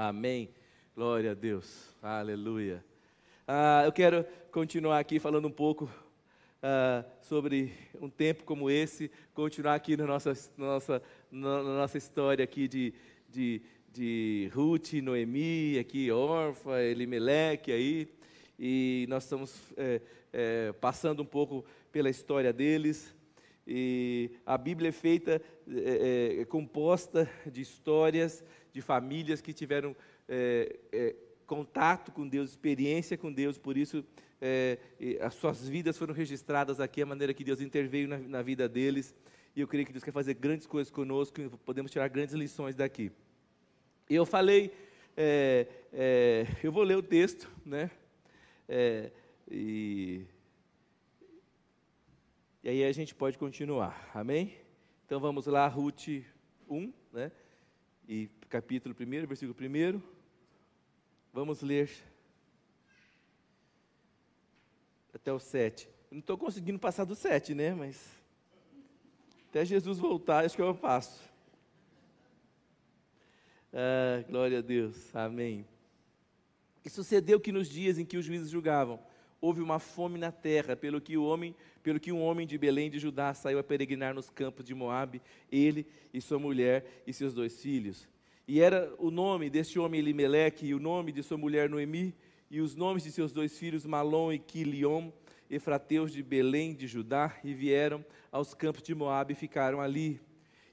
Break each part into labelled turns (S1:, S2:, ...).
S1: Amém. Glória a Deus. Aleluia. Ah, eu quero continuar aqui falando um pouco ah, sobre um tempo como esse, continuar aqui na nossa, na nossa, na nossa história aqui de, de, de Ruth, Noemi, aqui Orfa, Elimeleque aí, e nós estamos é, é, passando um pouco pela história deles. E a Bíblia é feita, é, é, composta de histórias de famílias que tiveram é, é, contato com Deus, experiência com Deus, por isso é, as suas vidas foram registradas aqui, a maneira que Deus interveio na, na, vida deles. E eu creio que Deus quer fazer grandes coisas conosco, e podemos tirar grandes lições daqui. Eu falei, é, é, eu vou ler o texto, né? e e aí a gente pode continuar, amém? Então vamos lá, Ruth 1, né? E capítulo 1, versículo 1. Vamos ler até o 7. Não estou conseguindo passar do 7, né? Mas até Jesus voltar, acho que eu passo. Ah, glória a Deus, amém. E sucedeu que nos dias em que os juízes julgavam, houve uma fome na terra, pelo que o homem, pelo que um homem de Belém de Judá saiu a peregrinar nos campos de Moabe, ele e sua mulher e seus dois filhos. E era o nome deste homem Elimeleque e o nome de sua mulher Noemi e os nomes de seus dois filhos Malom e Quiliom, efrateus de Belém de Judá, e vieram aos campos de Moabe e ficaram ali.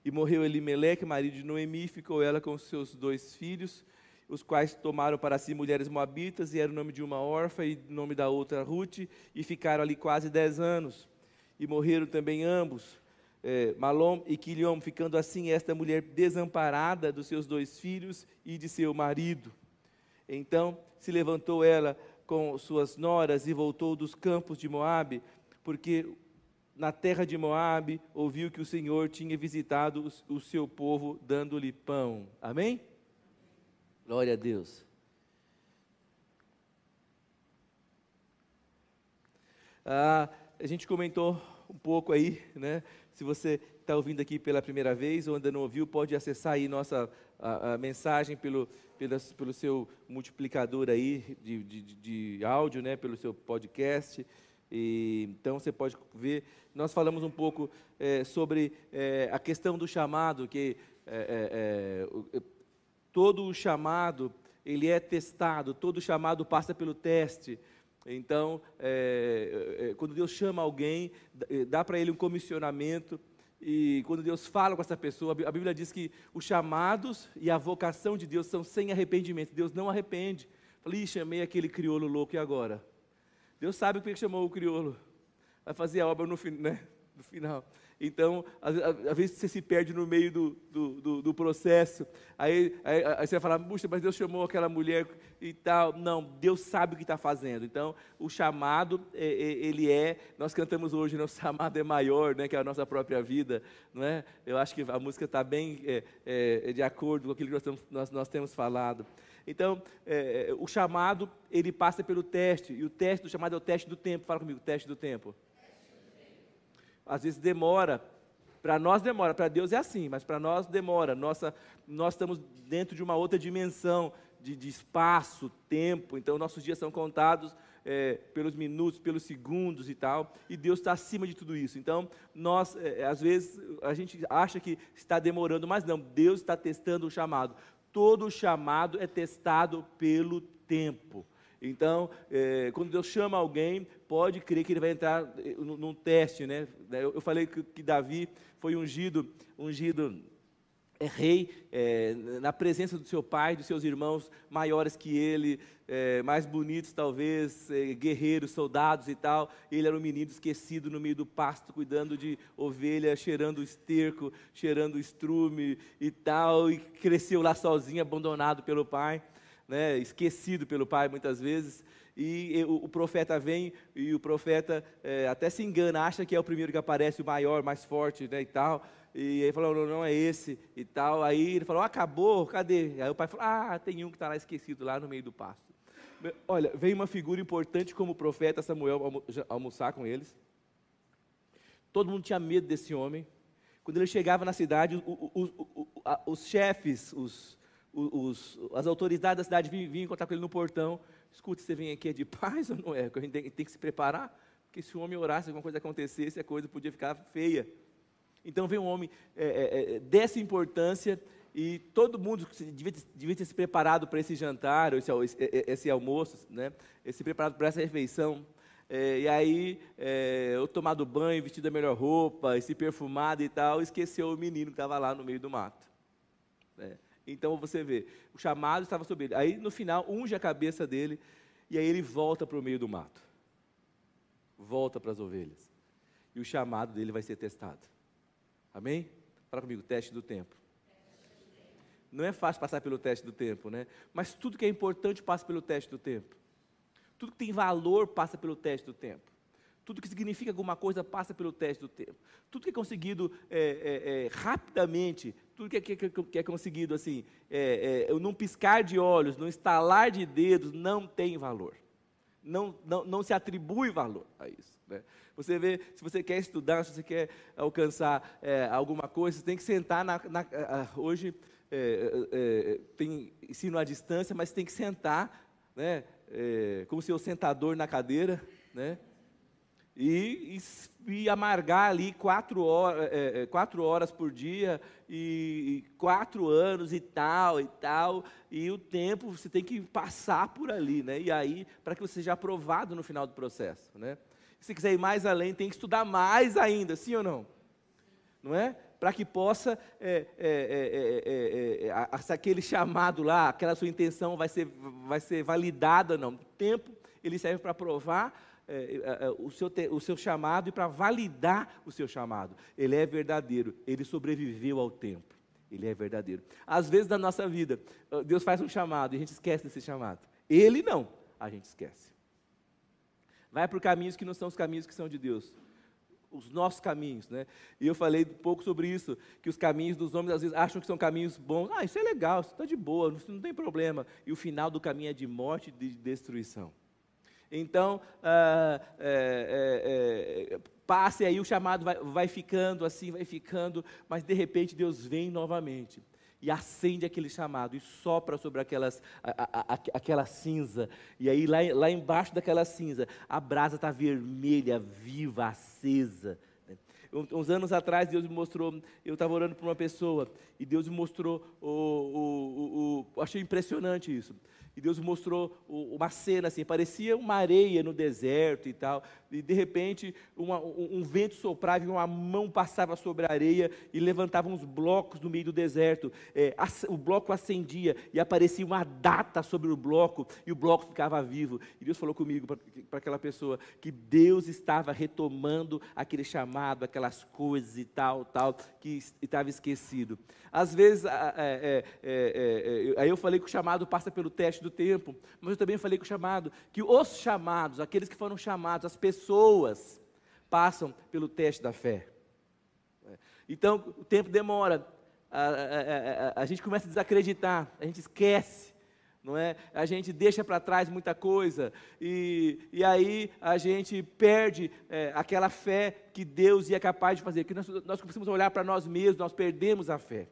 S1: E morreu Elimeleque, marido de Noemi, e ficou ela com seus dois filhos os quais tomaram para si mulheres moabitas, e era o nome de uma órfã e o nome da outra Ruth, e ficaram ali quase dez anos. E morreram também ambos, é, Malom e Quiliom, ficando assim esta mulher desamparada dos seus dois filhos e de seu marido. Então se levantou ela com suas noras e voltou dos campos de Moabe, porque na terra de Moabe ouviu que o Senhor tinha visitado o seu povo, dando-lhe pão. Amém? Glória a Deus. Ah, a gente comentou um pouco aí, né? Se você está ouvindo aqui pela primeira vez ou ainda não ouviu, pode acessar aí nossa a, a mensagem pelo, pelo, pelo seu multiplicador aí de, de, de áudio, né? Pelo seu podcast. E, então você pode ver. Nós falamos um pouco é, sobre é, a questão do chamado, que é, todo o chamado ele é testado, todo chamado passa pelo teste. Então, é, é, quando Deus chama alguém, é, dá para ele um comissionamento, e quando Deus fala com essa pessoa, a Bíblia diz que os chamados e a vocação de Deus são sem arrependimento. Deus não arrepende. Falei, chamei aquele crioulo louco e agora? Deus sabe o que chamou o crioulo. Vai fazer a obra no, né, no final. Então, às, vezes você se perde no meio do, do, do, do processo. Aí, aí, aí, você vai falar, puxa, mas Deus chamou aquela mulher e tal. Não, Deus sabe o que está fazendo. Então, o chamado, é, é, ele é, nós cantamos hoje, né, o chamado é maior, né, que a nossa própria vida. Não é? Eu acho que a música está bem é, é, de acordo com aquilo que nós, temos, nós, nós temos falado. Então, é, é, o chamado, ele passa pelo teste. E o teste do chamado é o teste do tempo. Fala comigo, teste do tempo. Às vezes demora. Para nós demora, para Deus é assim, mas para nós demora. Nossa, nós estamos dentro de uma outra dimensão de, de espaço, tempo. Então nossos dias são contados é, pelos minutos, pelos segundos e tal. E Deus está acima de tudo isso. Então nós, é, às vezes, a gente acha que está demorando, mas não. Deus está testando o chamado. Todo chamado é testado pelo tempo. Então, é, quando Deus chama alguém, pode crer que ele vai entrar eh, num teste, né? Eu, falei que, que Davi foi ungido, ungido é rei é, na presença do seu pai, dos seus irmãos maiores que ele, é, mais bonitos talvez, é, guerreiros, soldados e tal. Ele era um menino esquecido no meio do pasto, cuidando de ovelha, cheirando esterco, cheirando estrume e tal, e cresceu lá sozinho, abandonado pelo pai né, esquecido pelo pai muitas vezes. E, o, profeta vem e o profeta é, até se engana, acha que é o primeiro que aparece, o maior, mais forte né, e tal. E aí falou, não, não é esse e tal. Aí ele falou, acabou, cadê? Aí o pai falou, ah, tem um que está lá esquecido, lá no meio do pasto. Olha, veio uma figura importante como o profeta Samuel almoçar com eles. Todo mundo tinha medo desse homem. Quando ele chegava na cidade, os chefes, os, os, as autoridades da cidade vinham, vinham encontrar com ele no portão. Escuta, você vem aqui é de paz ou não é? A gente tem, tem que se preparar, porque se o homem orasse, alguma coisa acontecesse, a coisa podia ficar feia. Então vem um homem é, é, é dessa importância e todo mundo devia, devia ter se preparado para esse jantar, esse, esse, esse almoço, né? Esse preparado para essa refeição. É, e aí, é, eu tomado banho, vestido a melhor roupa, esse perfumado e tal, esqueceu o menino que estava lá no meio do mato. É. Então você vê, o chamado estava sobre ele. Aí no final, unge a cabeça dele e aí ele volta para o meio do mato. Volta para as ovelhas. E o chamado dele vai ser testado. Amém? Fala comigo, teste do tempo. Não é fácil passar pelo teste do tempo, né? Mas tudo que é importante passa pelo teste do tempo. Tudo que tem valor passa pelo teste do tempo. Tudo que significa alguma coisa passa pelo teste do tempo. Tudo que é conseguido é, é, é, rapidamente, tudo que é, que, que é conseguido assim, é, é, num piscar de olhos, num estalar de dedos, não tem valor. Não, não, não se atribui valor a isso. Né? Você vê, se você quer estudar, se você quer alcançar é, alguma coisa, você tem que sentar na. na hoje tem ensino à distância, mas tem que sentar, né? como seu sentador na cadeira, né? E, e, e amargar ali quatro, horas, é, é, quatro horas por dia, e, e, quatro anos e tal, e tal, e o tempo você tem que passar por ali, né? E aí, para que você seja aprovado no final do processo, né? Se quiser ir mais além, tem que estudar mais ainda, sim ou não? Não é? Para que possa, é, é, é, aquele chamado lá, aquela sua intenção vai ser, vai ser validada, não. O tempo, ele serve para provar é, é, é, o, seu, o seu chamado e para validar o seu chamado. Ele é verdadeiro, ele sobreviveu ao tempo. Ele é verdadeiro. Às vezes na nossa vida, ah, Deus faz um chamado e a gente esquece desse chamado. Ele não, a gente esquece. Vai por caminhos que não são os caminhos que são de Deus. Os nossos caminhos, né? E eu falei um pouco sobre isso, que os caminhos dos homens às vezes acham que são caminhos bons. Ah, isso é legal, isso está de boa, isso não tem problema. E o final do caminho é de morte e de destruição. Então, ah, é, é, é, passe aí, o chamado vai, vai ficando assim, vai ficando, mas de repente Deus vem novamente e acende aquele chamado e sopra sobre aquelas, a, a, a, aquela cinza. E aí, lá, lá embaixo daquela cinza, a brasa está vermelha, viva, acesa. Uns anos atrás, Deus me mostrou, eu estava orando por uma pessoa, e Deus me mostrou, o, o, o, o achei impressionante isso e Deus mostrou uma cena assim, parecia uma areia no deserto e tal, e de repente uma, um, um, vento soprava e uma mão passava sobre a areia e levantava uns blocos no meio do deserto, é, o bloco acendia e aparecia uma data sobre o bloco e o bloco ficava vivo, e Deus falou comigo, para aquela pessoa, que Deus estava retomando aquele chamado, aquelas coisas e tal, tal, que estava esquecido. Às vezes, é, é, é, aí eu falei que o chamado passa pelo teste do tempo, mas eu também falei que o chamado, que os chamados, aqueles que foram chamados, as pessoas, passam pelo teste da fé. Então, o tempo demora, a, a, a, a gente começa a desacreditar, a gente esquece não é? A gente deixa para trás muita coisa e, e aí a gente perde é, aquela fé que Deus ia capaz de fazer. Que nós, nós precisamos olhar para nós mesmos, nós perdemos a fé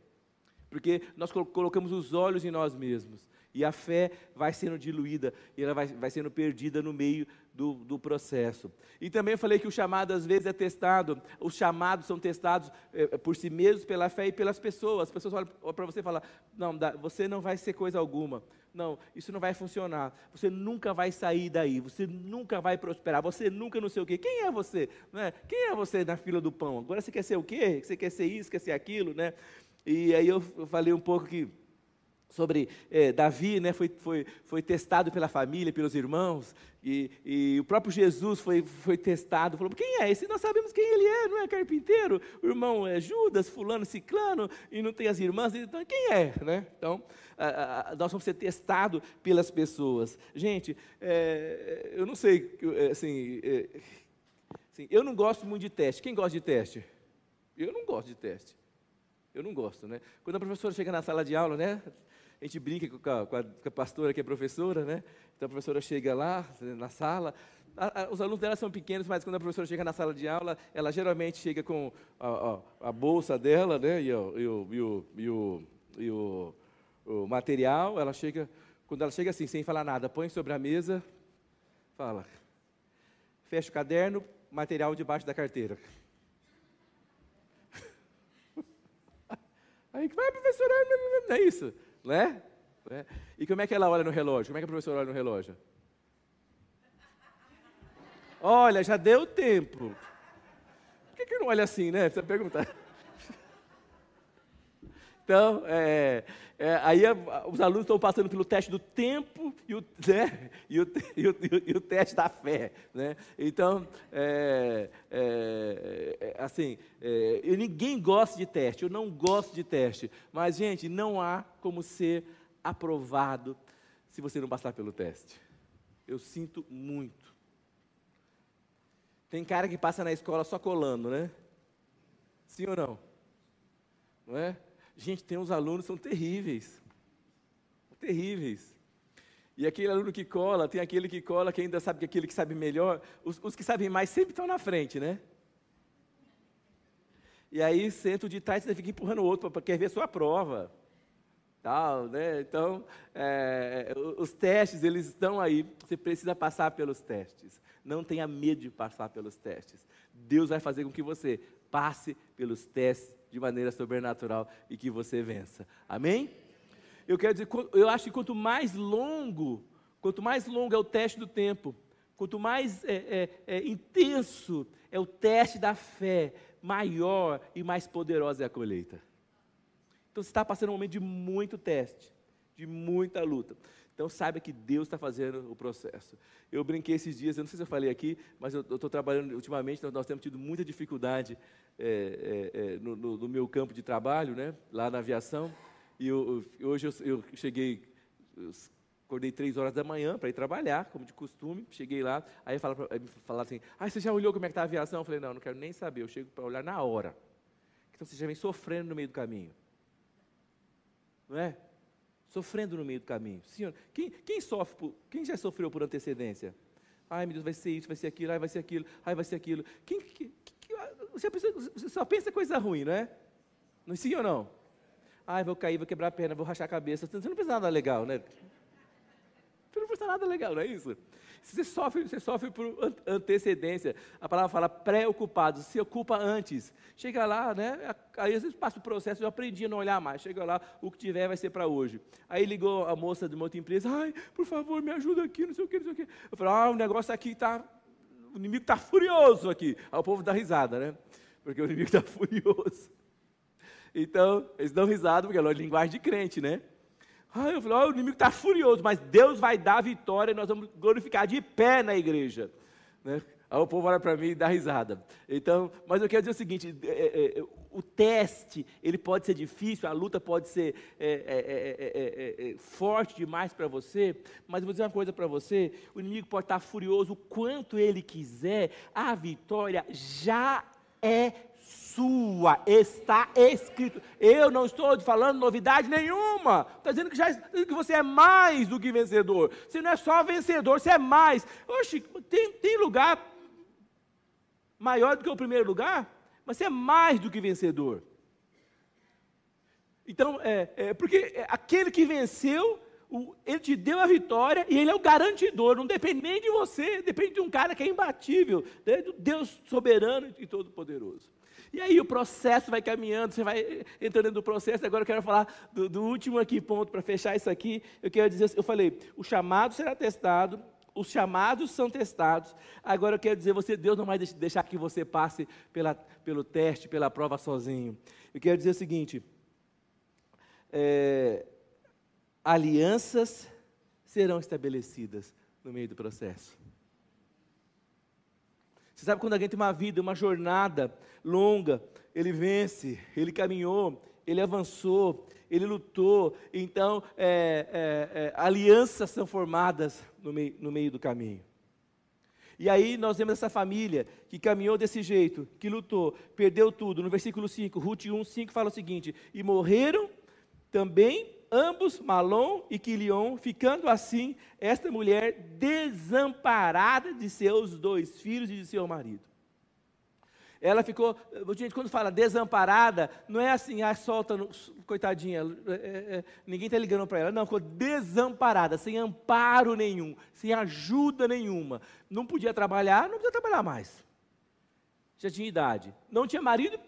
S1: porque nós colocamos os olhos em nós mesmos. E a fé vai sendo diluída, e ela vai, vai sendo perdida no meio do, do processo. E também falei que o chamado às vezes é testado, os chamados são testados é, por si mesmos, pela fé e pelas pessoas. As pessoas olham para você e falam: não, você não vai ser coisa alguma. Não, isso não vai funcionar. Você nunca vai sair daí. Você nunca vai prosperar. Você nunca não sei o quê. Quem é você? Não é? Quem é você na fila do pão? Agora você quer ser o quê? Você quer ser isso, quer ser aquilo, né? E aí eu falei um pouco que sobre é, Davi, né, foi, foi, foi testado pela família, pelos irmãos, e, e, o próprio Jesus foi, foi testado, falou, quem é esse? Nós sabemos quem ele é, não é carpinteiro, o irmão é Judas, fulano, ciclano, e não tem as irmãs, então quem é? Né? Então, a, a, nós vamos ser testados pelas pessoas. Gente, é, eu não sei, assim, é, assim, eu não gosto muito de teste, quem gosta de teste? Eu não gosto de teste. Eu não gosto, né? Quando a professora chega na sala de aula, né? A gente brinca com a, com a, pastora que é professora, né? Então a professora chega lá na sala, a, a, os alunos dela são pequenos, mas quando a professora chega na sala de aula, ela geralmente chega com a, a bolsa dela, né? E, o, e, o, e, o, e, o, o material, ela chega, quando ela chega assim, sem falar nada, põe sobre a mesa, fala, fecha o caderno, material debaixo da carteira. Aí vai, professora, não é isso, né? né? E como é que ela olha no relógio? Como é que a professora olha no relógio? Olha, já deu tempo. Por que, que não olha assim, né? Você perguntar. Então, é, é, aí a, os alunos estão passando pelo teste do tempo e o, né, e o, e o, e o teste da fé. Né? Então, é, é, é assim, é, ninguém gosta de teste, eu não gosto de teste. Mas, gente, não há como ser aprovado se você não passar pelo teste. Eu sinto muito. Tem cara que passa na escola só colando, né? Sim ou não? Não é? Gente, tem uns alunos que são terríveis. Terríveis. E aquele aluno que cola, tem aquele que cola que ainda sabe que aquele que sabe melhor. Os, os que sabem mais sempre estão na frente, né? E aí senta o de trás e fica empurrando o outro para quer ver a sua prova. Tal, né? Então, é, os testes, eles estão aí. Você precisa passar pelos testes. Não tenha medo de passar pelos testes. Deus vai fazer com que você passe pelos testes de maneira sobrenatural e que você vença. Amém? Eu quero dizer, eu acho que quanto mais longo, quanto mais longo é o teste do tempo, quanto mais é, é, é intenso é o teste da fé, maior e mais poderosa é a colheita. Então você está passando um momento de muito teste, de muita luta. Então saiba que Deus está fazendo o processo. Eu brinquei esses dias, eu não sei se eu falei aqui, mas eu estou trabalhando ultimamente, nós, nós, temos tido muita dificuldade é, é, é, no, no, no, meu campo de trabalho, né, lá na aviação. E eu, hoje eu, eu, cheguei, eu acordei três horas da manhã para ir trabalhar, como de costume. Cheguei lá, aí falaram fala assim: Ah, você já olhou como é que está a aviação? Eu falei: Não, não quero nem saber, eu chego para olhar na hora. Então você já vem sofrendo no meio do caminho. Não é? sofrendo no meio do caminho. Senhor, quem, quem sofre por, quem já sofreu por antecedência? Ai, meu Deus, vai ser isso, vai ser aquilo, ai, vai ser aquilo, ai, vai ser aquilo. Quem, que, que, você, só pensa coisa ruim, não é? Não sim ou não? Ai, vou cair, vou quebrar a perna, vou rachar a cabeça. Você não pensa nada legal, né? Você não pensa nada legal, não é isso? Você sofre, você sofre por antecedência. A palavra fala preocupado, se ocupa antes. Chega lá, né? Aí às vezes passa o processo, eu aprendi a não olhar mais. Chega lá, o que tiver vai ser para hoje. Aí ligou a moça de uma outra empresa, ai, por favor, me ajuda aqui, não sei o que, não sei o que. Eu falei, ah, o negócio aqui está, o inimigo está furioso aqui. Aí o povo dá risada, né? Porque o inimigo está furioso. Então, eles dão risada porque é linguagem de crente, né? Aí eu falei, oh, o inimigo está furioso, mas Deus vai dar a vitória e nós vamos glorificar de pé na igreja. Né? Aí o povo olha para mim e dá risada. Então, mas eu quero dizer o seguinte: é, é, é o teste ele pode ser difícil, a luta pode ser é, é, é forte demais para você, mas vou dizer uma coisa para você: o inimigo pode estar furioso o quanto ele quiser, a vitória já é sua, está escrito. Eu não estou falando novidade nenhuma. Está dizendo que, já, que você é mais do que vencedor. Você não é só vencedor, você é mais. Oxe, tem, tem lugar maior do que o primeiro lugar, mas você é mais do que vencedor. Então, é, é porque aquele que venceu, o, ele te deu a vitória e ele é o garantidor, não depende nem de você, depende de um cara que é imbatível, né, do Deus soberano e todo-poderoso. E aí o processo vai caminhando, você vai entrando no processo. Agora eu quero falar do, do último aqui ponto para fechar isso aqui. Eu quero dizer, eu falei, o chamado será testado, os chamados são testados. Agora eu quero dizer, você Deus não vai deixar que você passe pela, pelo teste, pela prova sozinho. Eu quero dizer o seguinte: é, alianças serão estabelecidas no meio do processo. Você sabe quando alguém tem uma vida, uma jornada longa, ele vence, ele caminhou, ele avançou, ele lutou. Então, é, é, é, alianças são formadas no meio, no meio do caminho. E aí nós vemos essa família que caminhou desse jeito, que lutou, perdeu tudo. No versículo 5, Ruth 1, 5 fala o seguinte: E morreram também ambos, Malom e Quilion, ficando assim esta mulher desamparada de seus dois filhos e de seu marido. Ela ficou, gente, quando fala desamparada, não é assim, ah, solta, coitadinha, é, é, ninguém está ligando para ela. Não, ficou desamparada, sem amparo nenhum, sem ajuda nenhuma. Não podia trabalhar, não podia trabalhar mais. Já tinha idade. Não tinha marido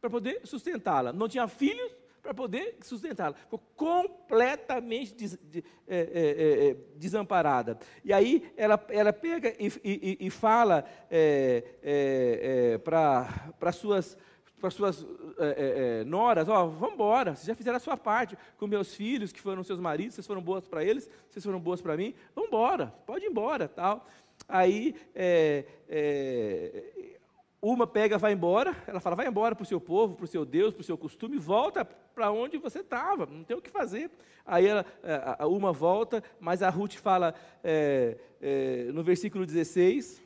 S1: para poder sustentá-la. Não tinha filhos para poder sustentá-la. Ficou completamente des, de, é, é, é, desamparada. E aí ela, ela pega e, e, e fala é, é, é, para suas para suas é, é, noras, ó, vamos embora, vocês já fizeram a sua parte com meus filhos, que foram seus maridos, vocês foram boas para eles, vocês foram boas para mim, vamos embora, pode ir embora, tal. Aí, é, uma pega, vai embora, ela fala, vai embora para o seu povo, para o seu Deus, para o seu costume, volta para onde você estava, não tem o que fazer. Aí ela, é, a uma volta, mas a Ruth fala é, é, no versículo 16,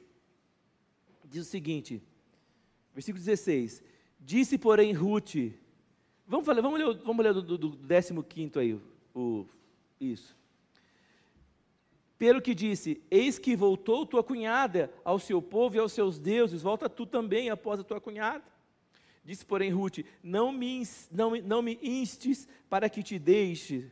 S1: diz o seguinte, versículo 16, disse porém Ruth, vamos, falar, vamos ler, vamos ler do, do, do 15 aí, o, isso. Pelo que disse: Eis que voltou tua cunhada ao seu povo e aos seus deuses, volta tu também após a tua cunhada. Disse, porém, Ruth: Não me, não, não me instes para que te deixe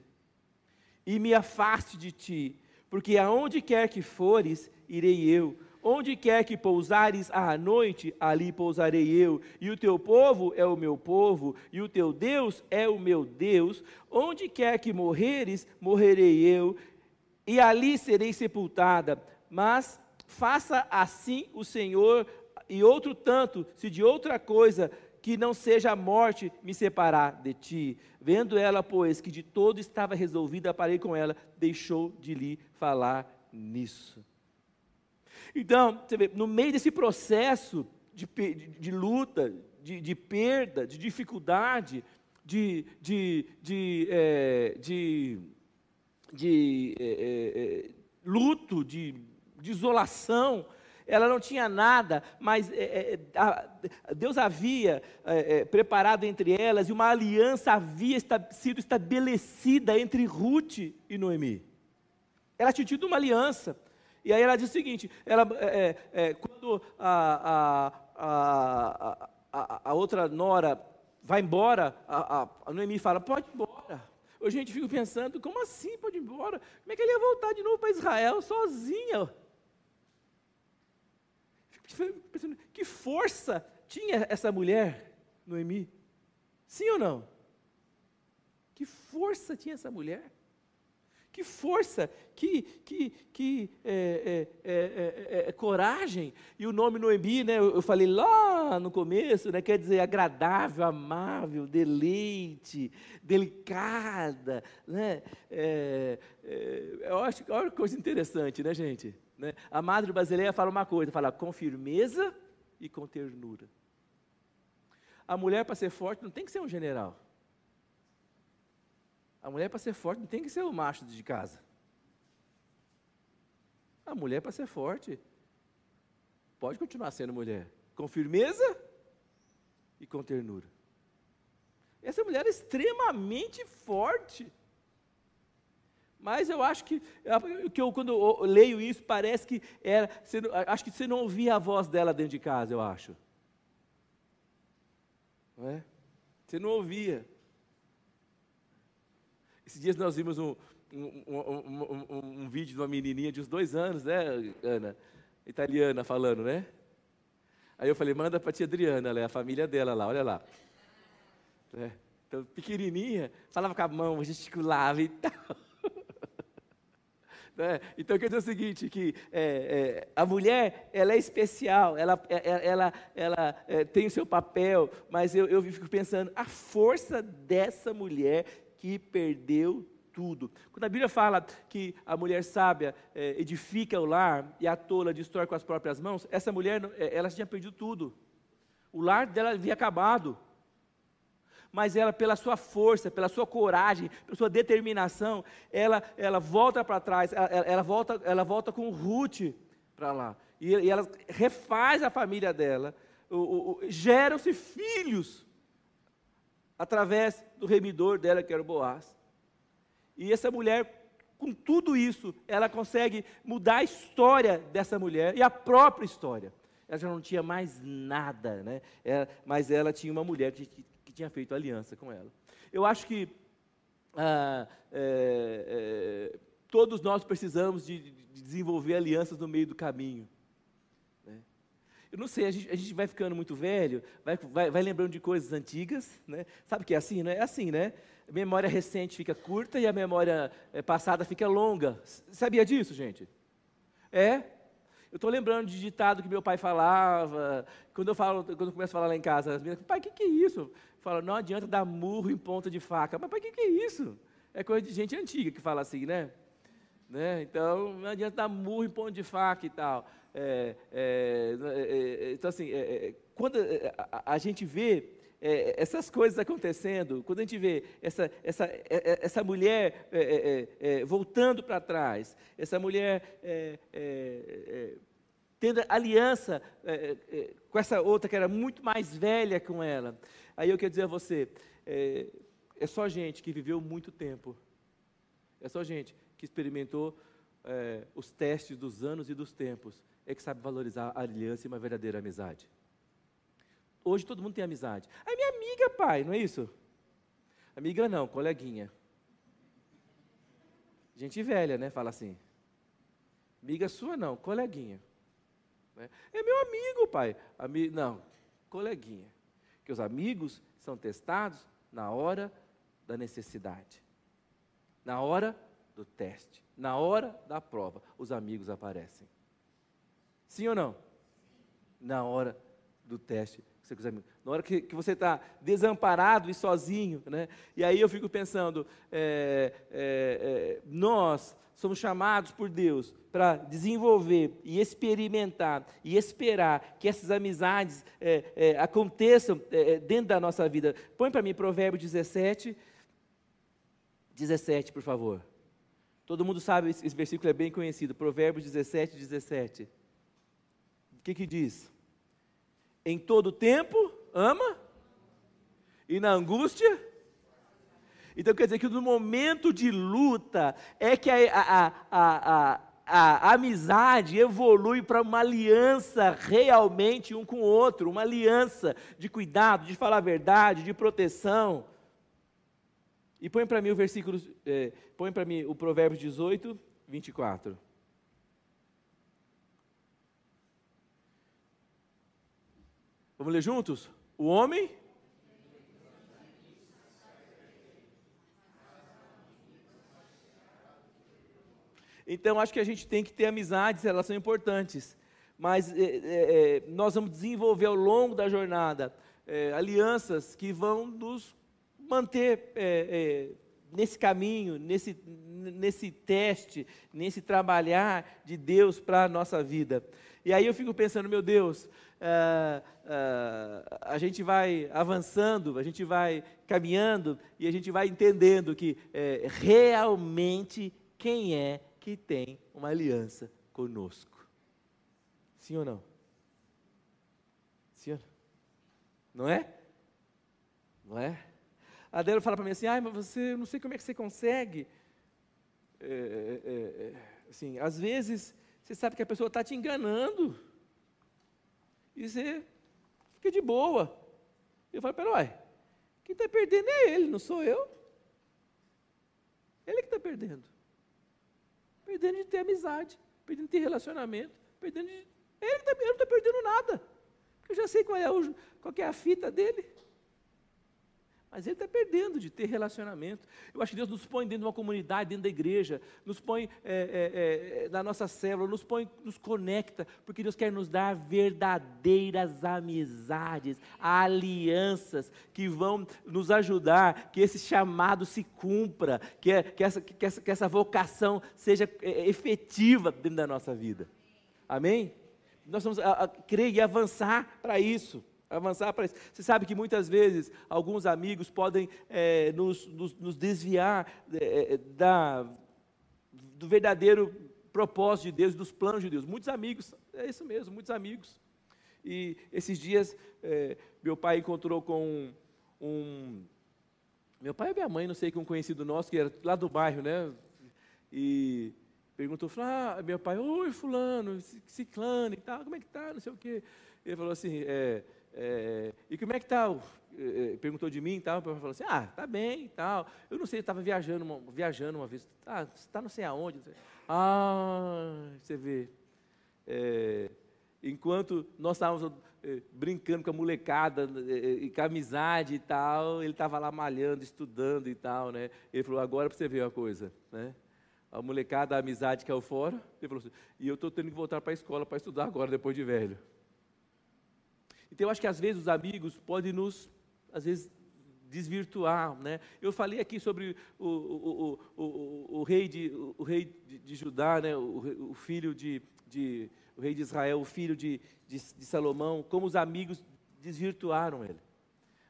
S1: e me afaste de ti, porque aonde quer que fores, irei eu. Onde quer que pousares à noite, ali pousarei eu, e o teu povo é o meu povo, e o teu Deus é o meu Deus. Onde quer que morreres, morrerei eu, e ali serei sepultada. Mas faça assim o Senhor, e outro tanto, se de outra coisa que não seja a morte me separar de ti. Vendo ela, pois, que de todo estava resolvida para ir com ela, deixou de lhe falar nisso. Então, você vê, no meio desse processo de, de, de luta, de, de, perda, de dificuldade, de, de, de, é, de é, é, luto, de, de, isolação, ela não tinha nada, mas é, a, Deus havia preparado entre elas e uma aliança havia esta, sido estabelecida entre Ruth e Noemi. Ela tinha tido uma aliança. E aí ela diz o seguinte: ela, quando a, a, a, a, outra nora vai embora, a, a Noemi fala: pode ir embora. Hoje a gente fica pensando, como assim pode ir embora? Como é que ele ia voltar de novo para Israel sozinha? Fico pensando, que força tinha essa mulher, Noemi? Sim ou não? Que força tinha essa mulher? Que força, que, que, que é, é, é, coragem. E o nome Noemi, né, eu, falei lá no começo, né, quer dizer agradável, amável, deleite, delicada. Né? eu acho que olha que coisa interessante, né, gente? Né? A Madre Brasileira fala uma coisa, fala com firmeza e com ternura. A mulher, para ser forte, não tem que ser um general. A mulher, para ser forte, não tem que ser o macho de casa. A mulher, para ser forte, pode continuar sendo mulher, com firmeza e com ternura. Essa mulher é extremamente forte. Mas eu acho que, que eu, quando eu leio isso, parece que era. Você, acho que você não ouvia a voz dela dentro de casa, eu acho. Não é? Você não ouvia. Esses dias nós vimos um, um, um, um, vídeo de uma menininha de uns dois anos, né, Ana? Italiana falando, né? Aí eu falei, manda para a tia Adriana, ela é a família dela lá, olha lá. É, então, pequenininha, falava com a mão, gesticulava e tal. Né? Então, quer dizer o seguinte, que é, é, a mulher, ela é especial, ela, é, é, ela, ela é, tem o seu papel, mas eu, eu fico pensando, a força dessa mulher que perdeu tudo. Quando a Bíblia fala que a mulher sábia é, edifica o lar e a tola destrói com as próprias mãos, essa mulher, é, ela tinha perdido tudo. O lar dela havia acabado. Mas ela, pela sua força, pela sua coragem, pela sua determinação, ela, ela volta para trás, ela, ela, volta, ela volta com Ruth para lá. E, e, ela refaz a família dela. Geram-se filhos através do remidor dela, que era o Boaz. E essa mulher, com tudo isso, ela consegue mudar a história dessa mulher e a própria história. Ela já não tinha mais nada, né? Ela, mas ela tinha uma mulher que, que, que, tinha feito aliança com ela. Eu acho que ah, é, é, todos nós precisamos de, de, desenvolver alianças no meio do caminho. Eu não sei, a gente, a gente, vai ficando muito velho, vai, vai, vai lembrando de coisas antigas, né? Sabe que é assim, né? É assim, né? A memória recente fica curta e a memória eh, passada fica longa. Sabia disso, gente? É. Eu estou lembrando de ditado que meu pai falava. Quando eu falo, quando eu começo a falar lá em casa, as meninas pai, o que, que é isso? Fala, não adianta dar murro em ponta de faca. Mas pai, o que, que é isso? É coisa de gente antiga que fala assim, né? né? Então, não adianta dar murro em ponta de faca e tal. É, é, é, é então, assim, é, é, quando a, a gente vê é, essas coisas acontecendo, quando a gente vê essa, essa, é, é, essa mulher é, é, voltando para trás, essa mulher tendo aliança com essa outra que era muito mais velha com ela, aí eu quero dizer a você, é só gente que viveu muito tempo, é só gente que experimentou os testes dos anos e dos tempos, é que sabe valorizar a aliança e uma verdadeira amizade. Hoje todo mundo tem amizade. É minha amiga, pai, não é isso? Amiga não, coleguinha. Gente velha, né? Fala assim. Amiga sua não, coleguinha. Né? É meu amigo, pai. Ami não, coleguinha. Que os amigos são testados na hora da necessidade. Na hora do teste. Na hora da prova, os amigos aparecem. Sim ou não? Na hora do teste, na hora que, que você está desamparado e sozinho, né? E aí eu fico pensando, é, é, é, nós somos chamados por Deus para desenvolver e experimentar e esperar que essas amizades é, é, aconteçam é, dentro da nossa vida. Põe para mim Provérbio 17, 17, por favor. Todo mundo sabe, esse versículo é bem conhecido. Provérbios 17, 17. Que que diz? Em todo tempo, ama. E na angústia. Então quer dizer que no momento de luta é que a, a, a, a amizade evolui para uma aliança realmente um com o outro, uma aliança de cuidado, de falar a verdade, de proteção. E põe para mim o versículo, é, põe para mim o Provérbio 18, 24. Vamos ler juntos? O homem. Então, acho que a gente tem que ter amizades, elas são importantes. Mas é, é, nós vamos desenvolver ao longo da jornada é, alianças que vão nos manter nesse caminho, nesse, nesse teste, nesse trabalhar de Deus para a nossa vida. E aí eu fico pensando, meu Deus, uh, uh, a gente vai avançando, a gente vai caminhando e a gente vai entendendo que uh, realmente quem é que tem uma aliança conosco. Sim ou não? Sim ou não? Não é? Não é? A Adela fala para mim assim, ai, mas você, não sei como é que você consegue. É, é, é, é assim, às vezes você sabe que a pessoa está te enganando. E você fica de boa. Eu falo, pera, uai, quem está perdendo é ele, não sou eu. Ele que está perdendo. Perdendo de ter amizade, perdendo de ter relacionamento, perdendo de. Ele, tá, ele não está perdendo nada. Porque eu já sei qual é, o, qual é a fita dele. Mas ele está perdendo de ter relacionamento. Eu acho que Deus nos põe dentro de uma comunidade, dentro da igreja, nos põe é, é, é, na nossa célula, nos põe, nos conecta, porque Deus quer nos dar verdadeiras amizades, alianças que vão nos ajudar, que esse chamado se cumpra, que, é, que, essa, que, essa, que essa vocação seja é, efetiva dentro da nossa vida. Amém? Nós vamos a, a, crer e avançar para isso avançar para isso. Você sabe que muitas vezes alguns amigos podem é, nos, nos, nos, desviar é, é, da, do verdadeiro propósito de Deus, dos planos de Deus. Muitos amigos, é isso mesmo, muitos amigos. E esses dias, é, meu pai encontrou com um, Meu pai e minha mãe, não sei, com um conhecido nosso, que era lá do bairro, né? E perguntou, ah, meu pai, oi fulano, ciclano e tal, como é que tá, não sei o quê. Ele falou assim, é, é, e como é que tá? É, perguntou de mim e tal, falou assim, ah, tá bem e tal. Eu não sei, estava viajando, uma, viajando uma vez, ah, está não sei aonde. Ah, você vê, é, enquanto nós estávamos é, brincando com a molecada é, e com a amizade e tal, ele estava lá malhando, estudando e tal, né? Ele falou, agora para você ver uma coisa, né? A molecada, a amizade que é fora, ele falou assim, e eu estou tendo que voltar para a escola para estudar agora, depois de velho. Então, eu acho que às vezes os amigos podem nos, às vezes, desvirtuar. Né? Eu falei aqui sobre o, o, o, o rei, de, o rei de, de Judá, né? o, filho de, de, o rei de Israel, o filho de, de, de Salomão, como os amigos desvirtuaram ele.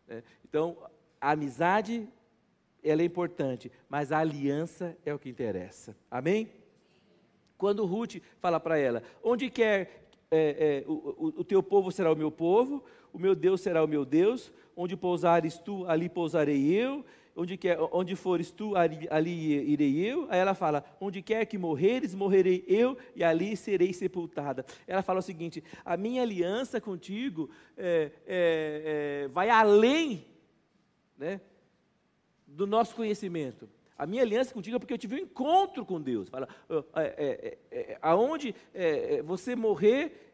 S1: Né? Então, a amizade ela é importante, mas a aliança é o que interessa. Amém? Quando Ruth fala para ela, onde quer é, é, o, o, teu povo será o meu povo, o meu Deus será o meu Deus, onde pousares tu, ali pousarei eu, onde, quer, onde fores tu, ali, ali irei eu. Aí ela fala, onde quer que morreres, morrerei eu, e ali serei sepultada. Ela fala o seguinte, a minha aliança contigo é, é, é vai além né, do nosso conhecimento. A minha aliança contigo é porque eu tive um encontro com Deus. Fala, é, é, é, aonde você morrer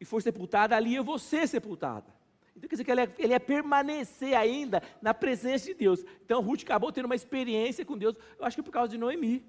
S1: e for sepultada, ali vou ser sepultada. Então quer dizer que ele é, ele é, permanecer ainda na presença de Deus. Então Ruth acabou tendo uma experiência com Deus, eu acho que por causa de Noemi.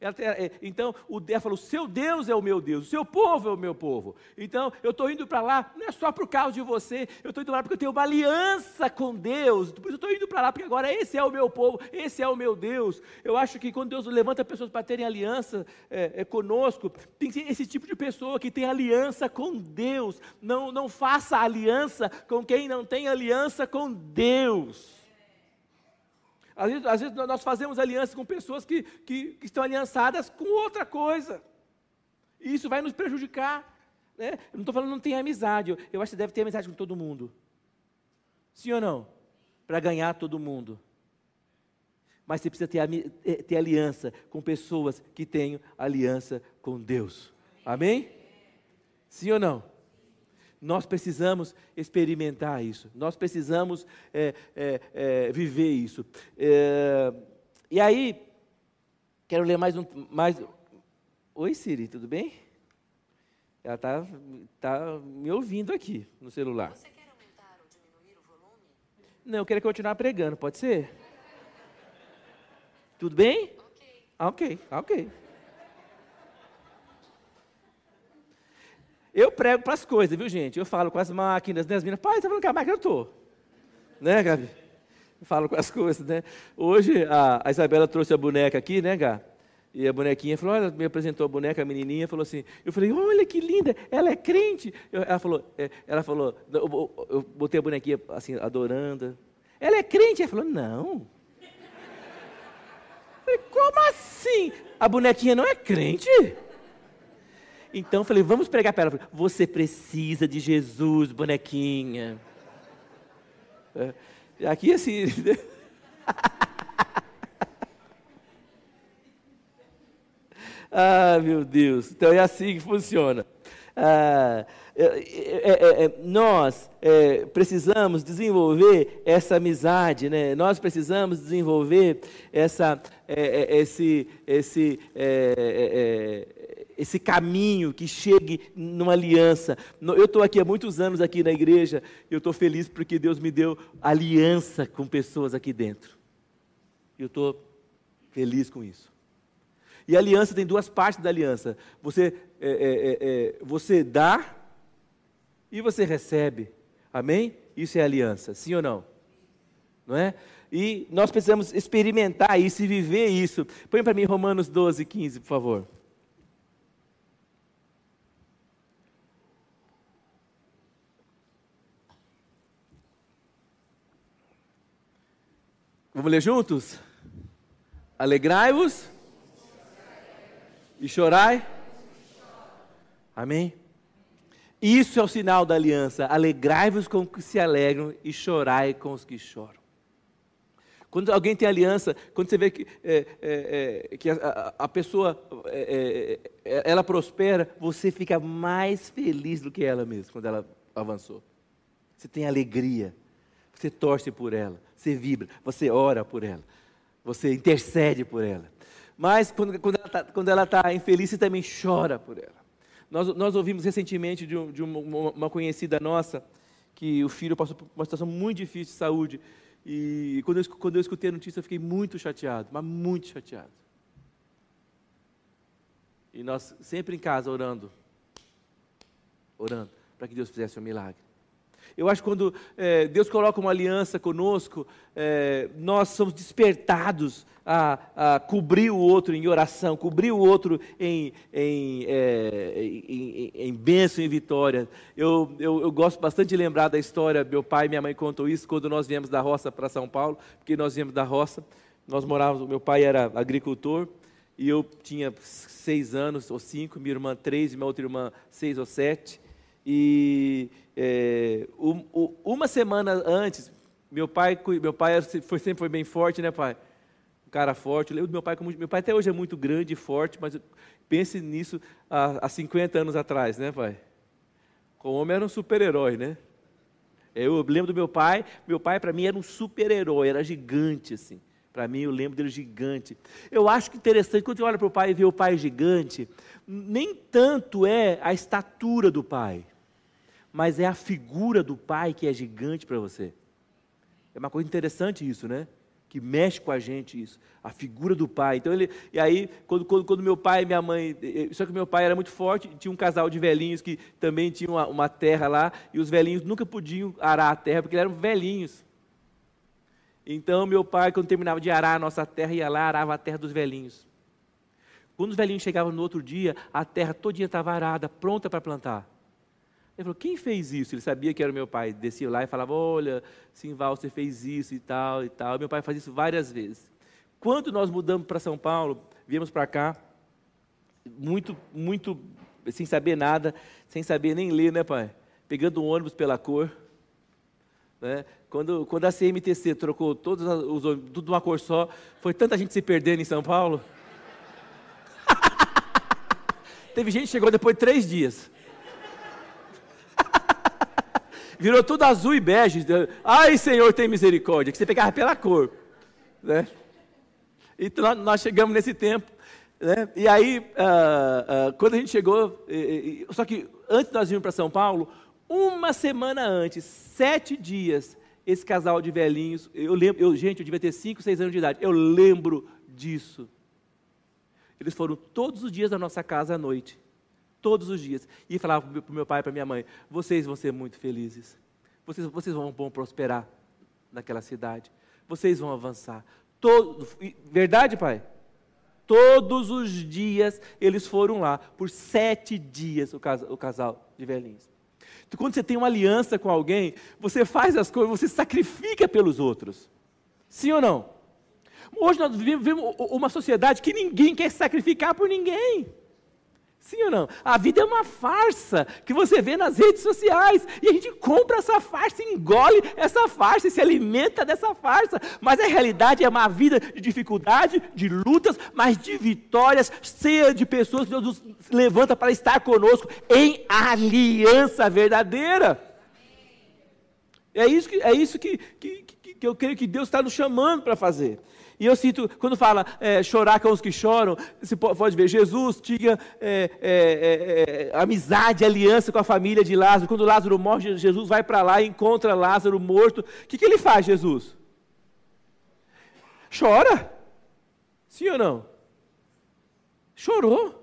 S1: É, então, o, ela falou: seu Deus é o meu Deus, o seu povo é o meu povo. Então, eu estou indo para lá, não é só por causa de você, eu estou indo lá porque eu tenho uma aliança com Deus. Por isso eu estou indo para lá, porque agora esse é o meu povo, esse é o meu Deus. Eu acho que quando Deus levanta pessoas para terem aliança é, é, conosco, tem que ser esse tipo de pessoa que tem aliança com Deus. Não, não faça aliança com quem não tem aliança com Deus. Às vezes, às vezes nós fazemos aliança com pessoas que, que, que, estão aliançadas com outra coisa. E isso vai nos prejudicar. Né? Eu não estou falando não tem amizade. Eu, eu acho que deve ter amizade com todo mundo. Sim ou não? Para ganhar todo mundo. Mas você precisa ter, eh, ter aliança com pessoas que têm aliança com Deus. Amém? Sim ou não? Nós precisamos experimentar isso, nós precisamos é, é, é, viver isso. É, e aí, quero ler mais um. Mais... Oi, Siri, tudo bem? Ela está tá me ouvindo aqui no celular. Você quer aumentar ou diminuir o volume? Não, eu quero continuar pregando, pode ser? Tudo bem? Ok. Ah, ok, ah, ok. Eu prego para as coisas, viu, gente? Eu falo com as máquinas, né? As meninas, pai, está falando que a máquina eu estou. Né, Gabi? Eu falo com as coisas, né? Hoje a, a Isabela trouxe a boneca aqui, né, Gabi? E a bonequinha falou, olha, me apresentou a boneca, a menininha, falou assim, eu falei, olha que linda, ela é crente. Eu, ela falou, é, ela falou, eu, eu, botei a bonequinha assim, adorando. Ela é crente? Ela falou, não. Eu falei, como assim? A bonequinha não é crente? Então eu falei, vamos pregar para ela. Você precisa de Jesus, bonequinha. É, aqui assim. ah, meu Deus. Então é assim que funciona. Ah, é, é, é, nós é, precisamos desenvolver essa amizade, né? nós precisamos desenvolver essa, é, esse, esse esse caminho que chegue numa aliança. Eu estou aqui há muitos anos aqui na igreja, eu estou feliz porque Deus me deu aliança com pessoas aqui dentro. Eu estou feliz com isso. E aliança tem duas partes da aliança. Você, é, é, é, é você dá e você recebe. Amém? Isso é aliança, sim ou não? Não é? E nós precisamos experimentar isso e viver isso. Põe para mim Romanos 12, 15, por favor. Vamos ler juntos? Alegrai-vos e chorai. Amém? Isso é o sinal da aliança. Alegrai-vos com os que se alegram e chorai com os que choram. Quando alguém tem aliança, quando você vê que, é, é, é, que a, a, pessoa é, é, ela prospera, você fica mais feliz do que ela mesma quando ela avançou. Você tem alegria, você torce por ela, você vibra, você ora por ela, você intercede por ela. Mas quando, quando ela está tá infeliz, você também chora por ela. Nós, nós ouvimos recentemente de, um, de uma, uma conhecida nossa que o filho passou por uma situação muito difícil de saúde e quando eu, quando eu escutei a notícia, eu fiquei muito chateado, mas muito chateado. E nós sempre em casa orando, orando, para que Deus fizesse um milagre. Eu acho que quando é, Deus coloca uma aliança conosco, é, nós somos despertados a, a, cobrir o outro em oração, cobrir o outro em, em, é, em, em bênção e vitória. Eu, eu, eu, gosto bastante de lembrar da história, meu pai e minha mãe contam isso, quando nós viemos da roça para São Paulo, porque nós viemos da roça, nós morávamos, meu pai era agricultor, e eu tinha seis anos ou cinco, minha irmã três, e minha outra irmã seis ou sete, e é, um, uma semana antes, meu pai, meu pai foi, sempre foi bem forte, né, pai? Um cara forte. Eu lembro do meu pai, meu pai até hoje é muito grande e forte, mas pense nisso há, há 50 anos atrás, né, pai? O homem era um super-herói, né? Eu lembro do meu pai, meu pai para mim era um super-herói, era gigante, assim. Para mim, eu lembro dele gigante. Eu acho que interessante, quando você olha para o pai e vê o pai gigante, nem tanto é a estatura do pai mas é a figura do pai que é gigante para você. É uma coisa interessante isso, né? Que mexe com a gente isso, a figura do pai. Então ele, e aí quando, quando, quando meu pai e minha mãe, só que meu pai era muito forte, tinha um casal de velhinhos que também tinha uma, uma terra lá e os velhinhos nunca podiam arar a terra porque eles eram velhinhos. Então meu pai, quando terminava de arar a nossa terra, ia lá arava a terra dos velhinhos. Quando os velhinhos chegavam no outro dia, a terra todinha estava arada, pronta para plantar. Ele falou, quem fez isso? Ele sabia que era o meu pai. Descia lá e falava, olha, Simval, você fez isso e tal e tal. Meu pai faz isso várias vezes. Quando nós mudamos para São Paulo, viemos para cá, muito, muito, sem saber nada, sem saber nem ler, né, pai? Pegando um ônibus pela cor. Né? Quando, quando a CMTC trocou todos os ônibus, tudo uma cor só, foi tanta gente se perdendo em São Paulo. Teve gente que chegou depois de três dias. Virou tudo azul e bege. Ai, Senhor, tem misericórdia, que você pegava pela cor. Né? Então nós chegamos nesse tempo. Né? E aí, uh, uh, quando a gente chegou, e, e, só que antes nós vimos para São Paulo, uma semana antes, sete dias, esse casal de velhinhos, eu lembro, eu, gente, eu devia ter cinco, seis anos de idade, eu lembro disso. Eles foram todos os dias na nossa casa à noite todos os dias. E falava para o meu pai e para minha mãe: vocês vão ser muito felizes. Vocês, vocês vão, vão prosperar naquela cidade. Vocês vão avançar. Todo, verdade, pai? Todos os dias eles foram lá, por sete dias, o casal, o casal de velhinhos. Então, quando você tem uma aliança com alguém, você faz as coisas, você sacrifica pelos outros. Sim ou não? Hoje nós vivemos uma sociedade que ninguém quer sacrificar por ninguém. Sim ou não? A vida é uma farsa que você vê nas redes sociais. E a gente compra essa farsa, engole essa farsa e se alimenta dessa farsa. Mas a realidade é uma vida de dificuldade, de lutas, mas de vitórias, cheia de pessoas que Deus nos levanta para estar conosco em aliança verdadeira. É isso que, é isso que, que, que, eu creio que Deus está nos chamando para fazer. E eu sinto, quando fala é, chorar com os que choram, você pode ver, Jesus tinha é, é, é, é amizade, aliança com a família de Lázaro. Quando Lázaro morre, Jesus vai para lá e encontra Lázaro morto. O que, que ele faz, Jesus? Chora. Sim ou não? Chorou.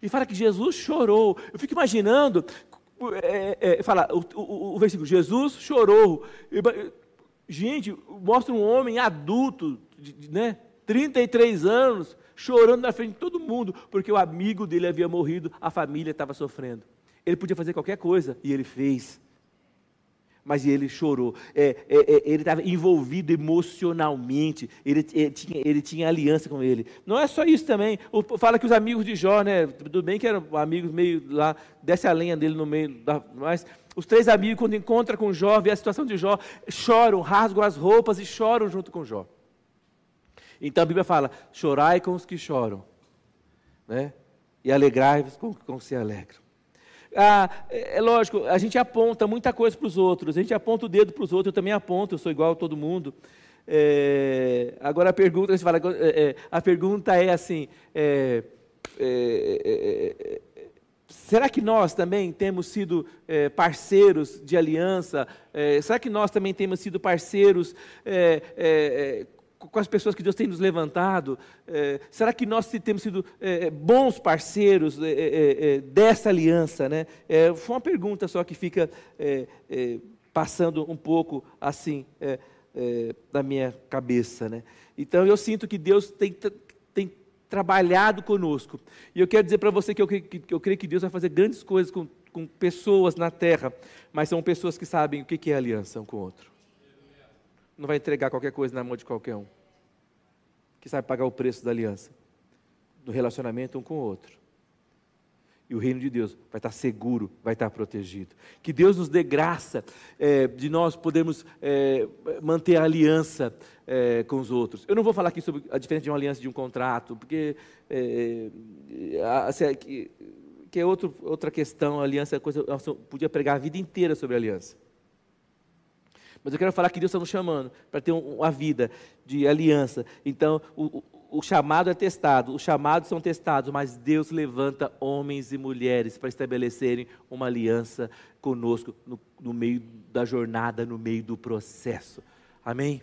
S1: E fala que Jesus chorou. Eu fico imaginando, é, é, fala o, o, o, versículo, Jesus chorou. Gente, mostra um homem adulto, de, né, 33 anos, chorando na frente de todo mundo, porque o amigo dele havia morrido, a família estava sofrendo. Ele podia fazer qualquer coisa, e ele fez. Mas ele chorou. É, é, é, ele estava envolvido emocionalmente. Ele, ele, tinha, ele tinha aliança com ele. Não é só isso também. O, fala que os amigos de Jó, né? Tudo bem que eram amigos meio lá, desce a lenha dele no meio. Da, mas os três amigos, quando encontram com Jó, vê a situação de Jó, choram, rasgam as roupas e choram junto com Jó. Então a Bíblia fala: chorai com os que choram, né? e alegrai-vos com, os que se alegram. Ah, é, é lógico, a gente aponta muita coisa para os outros, a gente aponta o dedo para os outros, eu também aponto, eu sou igual a todo mundo. É, agora a pergunta, fala, é, é, a pergunta é assim: é, será que nós também temos sido parceiros de aliança? será que nós também temos sido parceiros com as pessoas que Deus tem nos levantado? será que nós temos sido bons parceiros dessa aliança? Né? foi uma pergunta só que fica passando um pouco assim é, da minha cabeça. Né? Então eu sinto que Deus tem, tem trabalhado conosco. E eu quero dizer para você que eu, que eu creio que Deus vai fazer grandes coisas com, com pessoas na terra, mas são pessoas que sabem o que é aliança um com o outro. Não vai entregar qualquer coisa na mão de qualquer um. Que sabe pagar o preço da aliança, do relacionamento um com o outro e o reino de Deus vai estar seguro, vai estar protegido. Que Deus nos dê graça é, de nós podermos é, manter a aliança é, com os outros. Eu não vou falar aqui sobre a diferença de uma aliança de um contrato, porque é, assim, que, que, é outro, outra questão. A aliança é coisa. Eu podia pregar a vida inteira sobre a aliança. Mas eu quero falar que Deus está nos chamando para ter uma vida de aliança. Então, o, o chamado é testado, os chamados são testados, mas Deus levanta homens e mulheres para estabelecerem uma aliança conosco no, no meio da jornada, no meio do processo. Amém?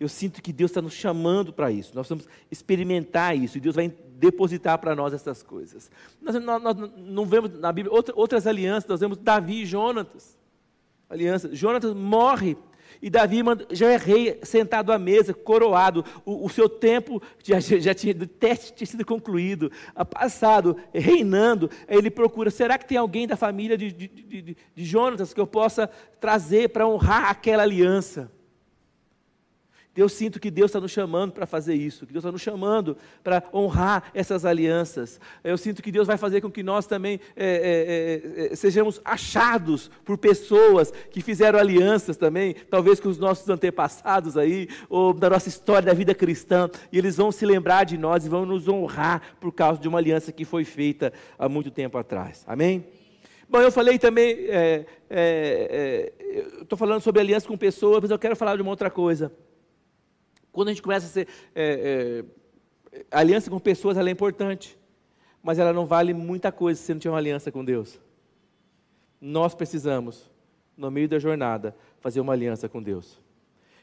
S1: Eu sinto que Deus está nos chamando para isso. Nós vamos experimentar isso e Deus vai depositar para nós essas coisas. Nós, nós, nós, não vemos na Bíblia outra, outras alianças, nós vemos Davi e Jonatas. Aliança. Jonatas morre e Davi já é rei, sentado à mesa, coroado. O, o seu tempo já, já tinha, tinha sido concluído, passado, reinando. Ele procura: será que tem alguém da família de, de, de, de Jonatas que eu possa trazer para honrar aquela aliança? Eu sinto que Deus está nos chamando para fazer isso, que Deus está nos chamando para honrar essas alianças. Eu sinto que Deus vai fazer com que nós também é, é, é, sejamos achados por pessoas que fizeram alianças também, talvez com os nossos antepassados aí, ou da nossa história da vida cristã, e eles vão se lembrar de nós e vão nos honrar por causa de uma aliança que foi feita há muito tempo atrás. Amém? Bom, eu falei também, é, é, é, estou falando sobre aliança com pessoas, mas eu quero falar de uma outra coisa. Quando a gente começa a ser. É, é, aliança com pessoas ela é importante, mas ela não vale muita coisa se você não tiver uma aliança com Deus. Nós precisamos, no meio da jornada, fazer uma aliança com Deus.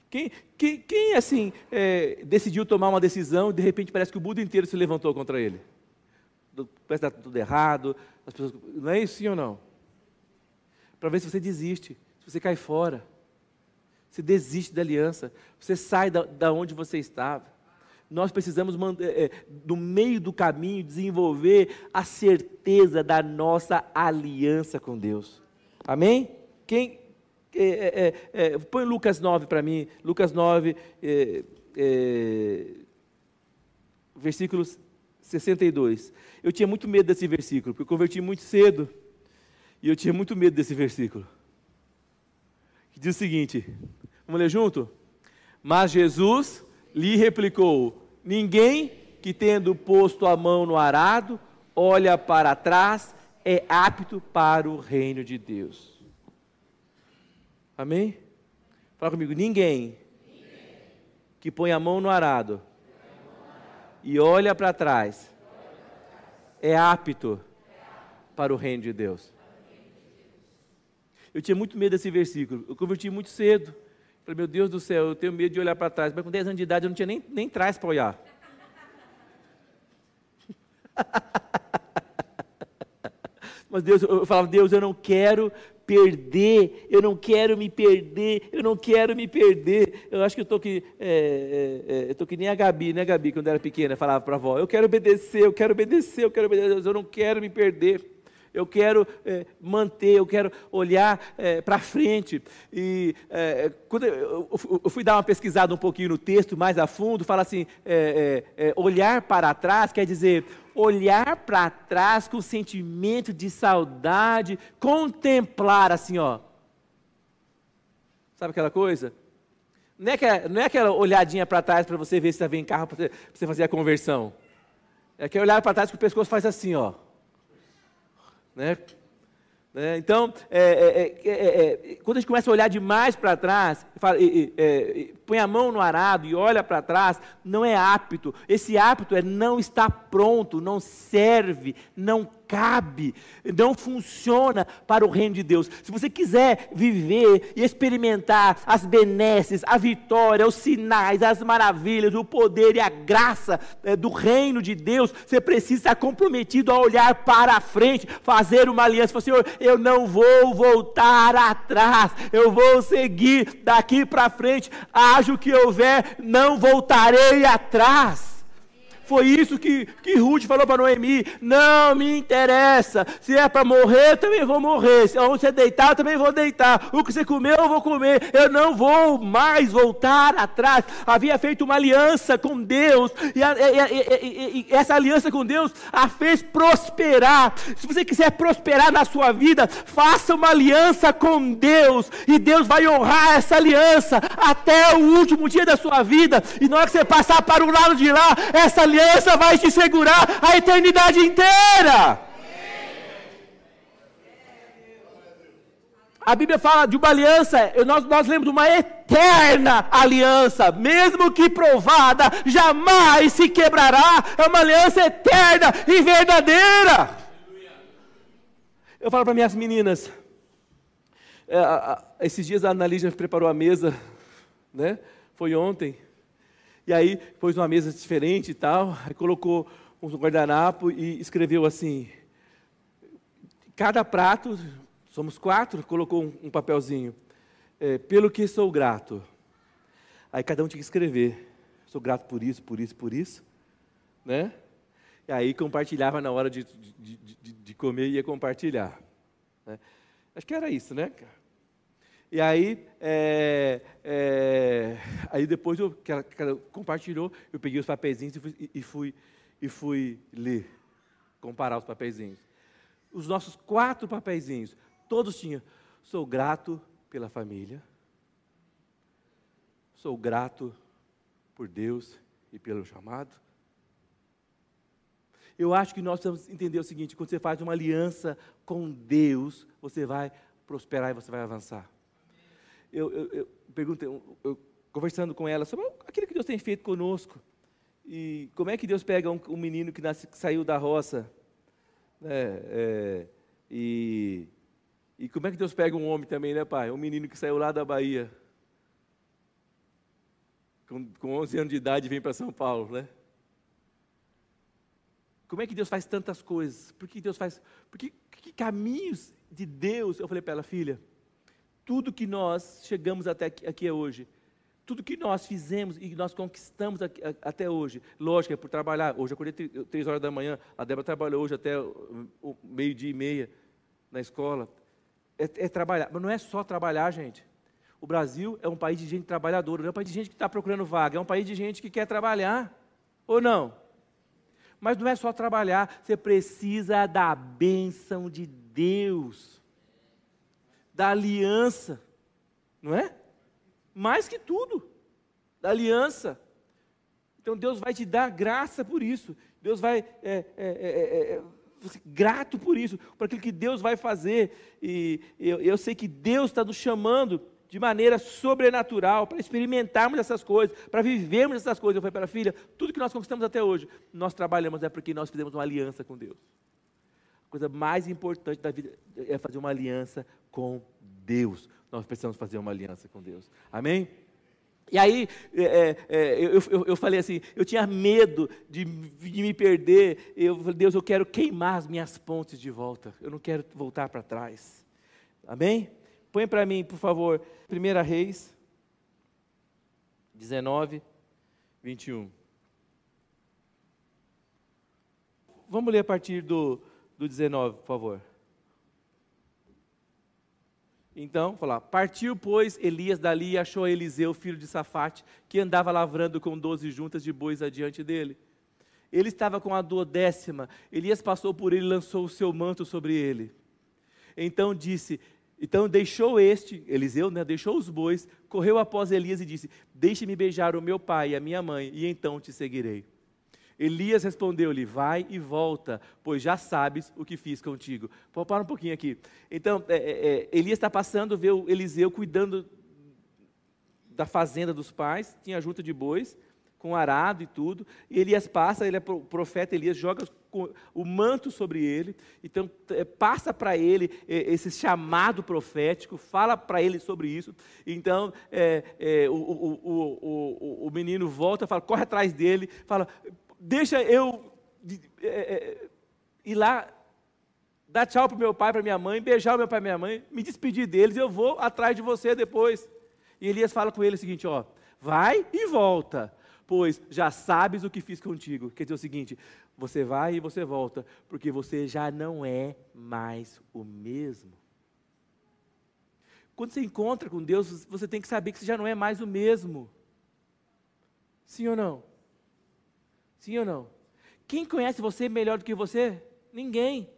S1: Quem, quem, quem assim, é, decidiu tomar uma decisão e de repente parece que o mundo inteiro se levantou contra ele? Parece que está tudo errado. Pessoas, não é isso sim ou não? Para ver se você desiste, se você cai fora. Você desiste da aliança. Você sai da, da onde você estava. Nós precisamos, é, é, no meio do caminho, desenvolver a certeza da nossa aliança com Deus. Amém? Quem. É, é põe Lucas 9 para mim. Lucas 9, versículos 62. Eu tinha muito medo desse versículo, porque eu converti muito cedo. E eu tinha muito medo desse versículo. Que diz o seguinte: Vamos ler junto? Mas Jesus lhe replicou: Ninguém que tendo posto a mão no arado, olha para trás, é apto para o reino de Deus. Amém? Fala comigo, ninguém, que põe a mão no arado, e olha para trás, é apto para o reino de Deus. Eu tinha muito medo desse versículo. Eu converti muito cedo. Falei, meu Deus do céu, eu tenho medo de olhar para trás. Mas com 10 anos de idade eu não tinha nem, nem trás para olhar. Mas Deus, eu falava, Deus, eu não quero perder, eu não quero me perder, eu não quero me perder. Eu acho que eu estou que, é, é, é, eu que nem a Gabi, né, Gabi, quando era pequena, falava para a avó, eu quero obedecer, eu quero obedecer, eu quero obedecer, eu não quero me perder eu quero é, manter, eu quero olhar é, para frente. E é, quando eu, eu, fui dar uma pesquisada um pouquinho no texto, mais a fundo, fala assim: é, é, é, olhar para trás quer dizer olhar para trás com sentimento de saudade, contemplar assim, ó. Sabe aquela coisa? Não é aquela, não é aquela olhadinha para trás para você ver se está vendo carro para você, fazer a conversão. É aquele olhar para trás que o pescoço faz assim, ó. Né? né? Então, é, é, é, quando a gente começa a olhar demais para trás, fala, põe a mão no arado e olha para trás, não é apto. Esse apto é não está pronto, não serve, não cabe, não funciona para o reino de Deus. Se você quiser viver e experimentar as benesses, a vitória, os sinais, as maravilhas, o poder e a graça é, do reino de Deus, você precisa estar comprometido a olhar para a frente, fazer uma aliança. Falar, Senhor, eu não vou voltar atrás, eu vou seguir daqui para frente, haja o que houver, não voltarei atrás. Foi isso que, que Ruth falou para Noemi: não me interessa. Se é para morrer, eu também vou morrer. Se você deitar, eu também vou deitar. O que você comeu, eu vou comer. Eu não vou mais voltar atrás. Havia feito uma aliança com Deus, e, a, e, e, e essa aliança com Deus a fez prosperar. Se você quiser prosperar na sua vida, faça uma aliança com Deus, e Deus vai honrar essa aliança até o último dia da sua vida. E na hora que você passar para o lado de lá, essa aliança aliança vai te segurar a eternidade inteira. A Bíblia fala de uma aliança, nós, nós lemos de uma eterna aliança, mesmo que provada, jamais se quebrará. É uma aliança eterna e verdadeira. Eu falo para minhas meninas, é, esses dias a Analisa preparou a mesa, né? Foi ontem. E aí pôs uma mesa diferente e tal, aí colocou um guardanapo e escreveu assim: cada prato, somos quatro, colocou um, um papelzinho, é, pelo que sou grato. Aí cada um tinha que escrever: sou grato por isso, por isso, por isso, né? E aí compartilhava na hora de, de, de, de comer e ia compartilhar. Né? Acho que era isso, né? E aí, é, é, aí depois eu, que ela, que ela, compartilhou, eu peguei os papeizinhos e fui, e, fui, e fui ler, comparar os papeizinhos. Os nossos quatro papeizinhos, todos tinham, sou grato pela família, sou grato por Deus e pelo chamado. Eu acho que nós precisamos entender o seguinte: quando você faz uma aliança com Deus, você vai prosperar e você vai avançar eu, eu, eu perguntei, eu, conversando com ela sobre aquilo que Deus tem feito conosco. E como é que Deus pega um, um menino que, nasce, que, saiu da roça, né, é, e, e como é que Deus pega um homem também, né, pai? Um menino que saiu lá da Bahia, com, com 11 anos de idade, vem para São Paulo, né? Como é que Deus faz tantas coisas? Por que Deus faz? Por que, que caminhos de Deus? Eu falei para ela, filha, tudo que nós chegamos até aqui, aqui hoje, tudo que nós fizemos e nós conquistamos aqui, até hoje, lógico, é por trabalhar. Hoje eu acordei três horas da manhã, a Débora trabalhou hoje até o meio-dia e meia na escola. É, é, trabalhar, mas não é só trabalhar, gente. O Brasil é um país de gente trabalhadora, não é um país de gente que está procurando vaga, é um país de gente que quer trabalhar, ou não? Mas não é só trabalhar, você precisa da bênção de Deus da aliança, não é? Mais que tudo, da aliança. Então Deus vai te dar graça por isso. Deus vai é, é, é, é grato por isso, por aquilo que Deus vai fazer. E eu, eu sei que Deus está nos chamando de maneira sobrenatural para experimentarmos essas coisas, para vivermos essas coisas. Eu falei para a filha, tudo que nós conquistamos até hoje, nós trabalhamos é porque nós fizemos uma aliança com Deus. A coisa mais importante da vida é fazer uma aliança com Deus. Nós precisamos fazer uma aliança com Deus. Amém? E aí, é, é, é eu, eu, eu, falei assim, eu tinha medo de, de, me perder. Eu falei, Deus, eu quero queimar as minhas pontes de volta. Eu não quero voltar para trás. Amém? Põe para mim, por favor, 1 Reis 19, 21. Vamos ler a partir do, do 19, por favor. Então, falar, partiu, pois, Elias dali e achou Eliseu, filho de Safate, que andava lavrando com doze juntas de bois adiante dele. Ele estava com a duodécima. Elias passou por ele e lançou o seu manto sobre ele. Então disse: Então deixou este, Eliseu, né, deixou os bois, correu após Elias e disse: Deixe-me beijar o meu pai e a minha mãe, e então te seguirei. Elias respondeu-lhe: Vai e volta, pois já sabes o que fiz contigo. Pô, para um pouquinho aqui. Então, é, é, é Elias está passando, vê o Eliseu cuidando da fazenda dos pais, tinha junta de bois, com arado e tudo. E Elias passa, ele é o profeta Elias, joga o manto sobre ele. Então, é, passa para ele é, esse chamado profético, fala para ele sobre isso. Então, é, é, o, o, o, o menino volta, fala, corre atrás dele, fala deixa eu é, é, ir lá, dar tchau para meu pai, para minha mãe, beijar o meu pai e minha mãe, me despedir deles, eu vou atrás de você depois. E Elias fala com ele o seguinte: ó, vai e volta, pois já sabes o que fiz contigo. Quer dizer o seguinte: você vai e você volta, porque você já não é mais o mesmo. Quando você encontra com Deus, você tem que saber que você já não é mais o mesmo. Sim ou não? Sim ou não? Quem conhece você melhor do que você? Ninguém.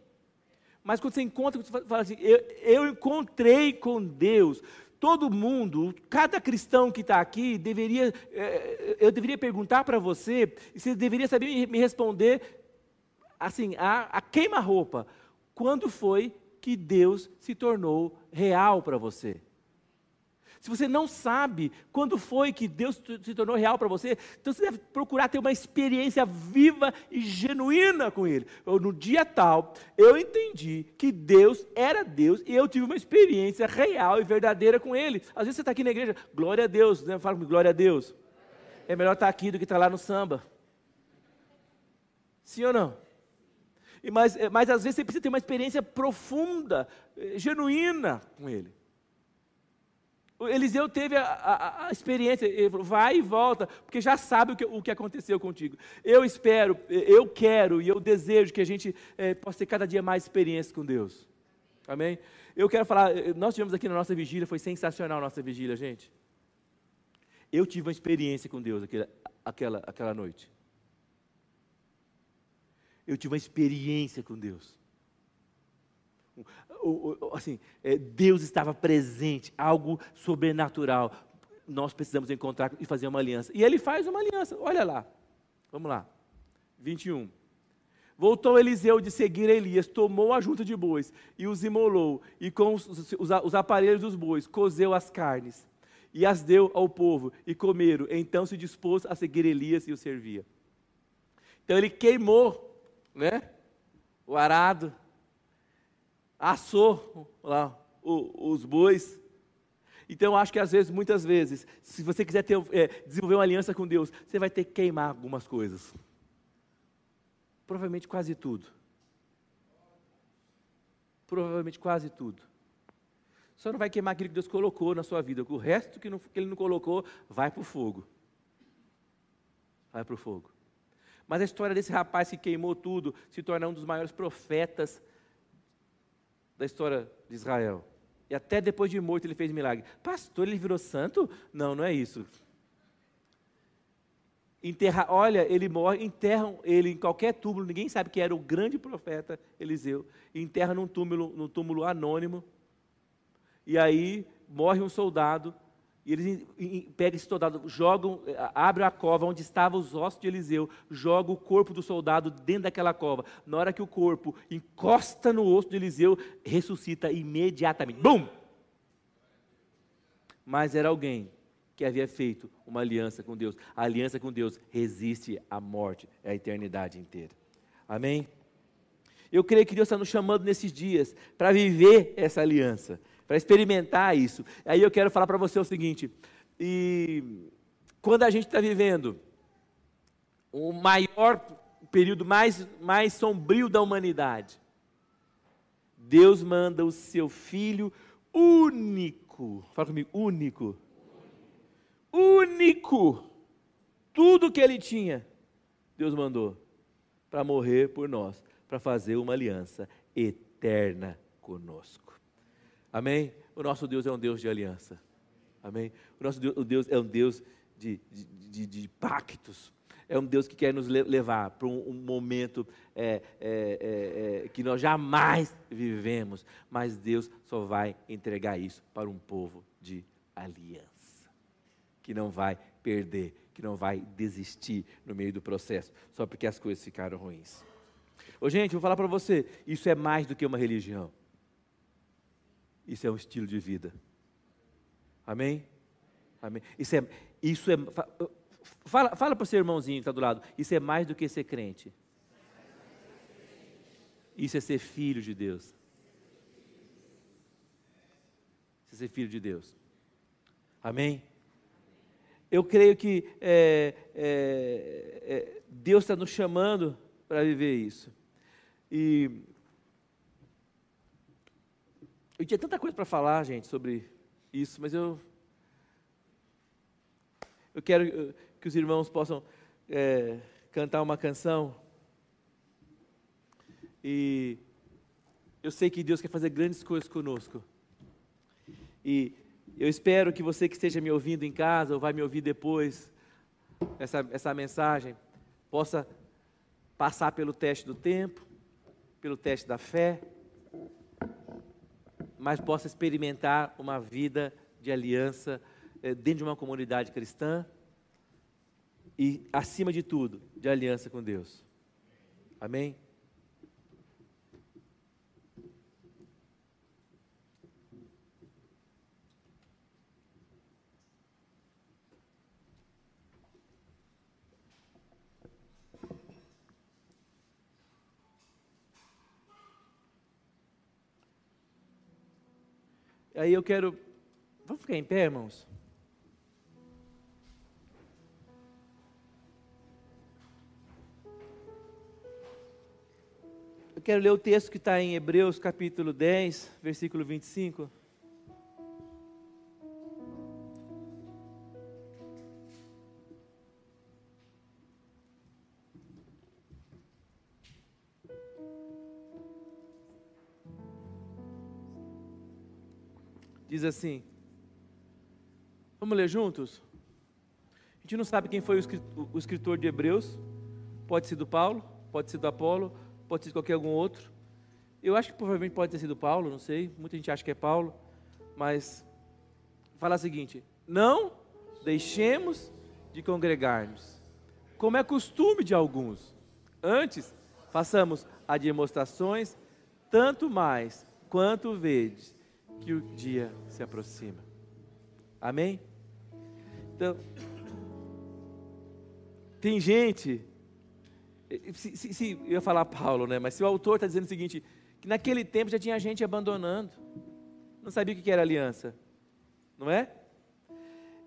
S1: Mas quando você encontra, você fala assim: eu, eu encontrei com Deus. Todo mundo, cada cristão que está aqui, deveria, é, eu deveria perguntar para você, e você deveria saber me responder, assim, a, a queima-roupa. Quando foi que Deus se tornou real para você? Se você não sabe quando foi que Deus se tornou real para você, então você deve procurar ter uma experiência viva e genuína com Ele. Eu, no dia tal, eu entendi que Deus era Deus e eu tive uma experiência real e verdadeira com Ele. Às vezes você está aqui na igreja, glória a Deus, né? fala comigo, glória a Deus. É melhor estar tá aqui do que estar tá lá no samba. Sim ou não? Mas, mas às vezes você precisa ter uma experiência profunda, eh, genuína com Ele. Eliseu teve a, a, a, experiência, ele falou, vai e volta, porque já sabe o que, o que, aconteceu contigo. Eu espero, eu quero e eu desejo que a gente é, possa ter cada dia mais experiência com Deus. Amém? Eu quero falar, eh, nós tivemos aqui na nossa vigília, foi sensacional a nossa vigília, gente. Eu tive uma experiência com Deus aquela, aquela, aquela noite. Eu tive uma experiência com Deus assim, é, Deus estava presente, algo sobrenatural. Nós precisamos encontrar e fazer uma aliança. E ele faz uma aliança, olha lá. Vamos lá. 21. Voltou Eliseu de seguir Elias, tomou a junta de bois e os imolou, e com os, os, os aparelhos dos bois cozeu as carnes, e as deu ao povo, e comeram. Então se dispôs a seguir Elias e o servia. Então ele queimou né, o arado, assou lá os bois. Então, eu acho que às vezes, muitas vezes, se você quiser ter, é, desenvolver uma aliança com Deus, você vai ter que queimar algumas coisas. Provavelmente quase tudo. Provavelmente quase tudo. Só não vai queimar aquilo que Deus colocou na sua vida. O resto que, não, que Ele não colocou, vai para o fogo. Vai para o fogo. Mas a história desse rapaz que queimou tudo se torna um dos maiores profetas da história de Israel. E até depois de morto ele fez milagre. Pastor, ele virou santo? Não, não é isso. Enterra, olha, ele morre, enterram ele em qualquer túmulo, ninguém sabe que era o grande profeta Eliseu. Enterra num túmulo, num túmulo anônimo. E aí morre um soldado, e eles pegam esse soldado, jogam, eh, abrem a cova onde estavam os ossos de Eliseu, jogam o corpo do soldado dentro daquela cova. Na hora que o corpo encosta no osso de Eliseu, ressuscita imediatamente. Bum! Mas era alguém que havia feito uma aliança com Deus. A aliança com Deus resiste à morte, à eternidade inteira. Amém? Eu creio que Deus está nos chamando nesses dias para viver essa aliança para experimentar isso. Aí eu quero falar para você o seguinte: e quando a gente está vivendo o maior período mais, mais sombrio da humanidade, Deus manda o seu filho único, fala comigo, único, único, tudo que ele tinha, Deus mandou para morrer por nós, para fazer uma aliança eterna conosco. Amém? O nosso Deus é um Deus de aliança. Amém? O nosso Deus, o Deus é um Deus de, de, de, de pactos. é um Deus que quer nos levar para um, um momento é, é, é, é, que nós jamais vivemos, mas Deus só vai entregar isso para um povo de aliança, que não vai perder, que não vai desistir no meio do processo, só porque as coisas ficaram ruins. Ô, gente, vou falar para você: isso é mais do que uma religião, isso é um estilo de vida. Amém? Amém. Isso é, isso é Fala, fala para o seu irmãozinho que está do lado. Isso é mais do que ser crente. Isso é ser filho de Deus. Isso é ser filho de Deus. Amém? Eu creio que é, é, é, Deus está nos chamando para viver isso. E eu tinha tanta coisa para falar, gente, sobre isso, mas eu eu quero que os irmãos possam é, cantar uma canção. E eu sei que Deus quer fazer grandes coisas conosco. E eu espero que você que esteja me ouvindo em casa ou vai me ouvir depois, essa, essa mensagem, possa passar pelo teste do tempo, pelo teste da fé, mas possa experimentar uma vida de aliança é, dentro de uma comunidade cristã e, acima de tudo, de aliança com Deus. Amém? Aí eu quero. Vamos ficar em pé, irmãos? Eu quero ler o texto que está em Hebreus capítulo 10, versículo 25. Diz assim: Vamos ler juntos? A gente não sabe quem foi o escritor de Hebreus. Pode ser do Paulo, pode ser do Apolo, pode ser qualquer algum outro. Eu acho que provavelmente pode ter sido Paulo, não sei. Muita gente acha que é Paulo, mas fala o seguinte: não deixemos de congregar-nos, como é costume de alguns. Antes, façamos as demonstrações, tanto mais quanto vedes que o dia se aproxima. Amém? Então, tem gente se, se, se, eu ia falar Paulo, né? Mas se o autor está dizendo o seguinte, que naquele tempo já tinha gente abandonando, não sabia o que era aliança, não é?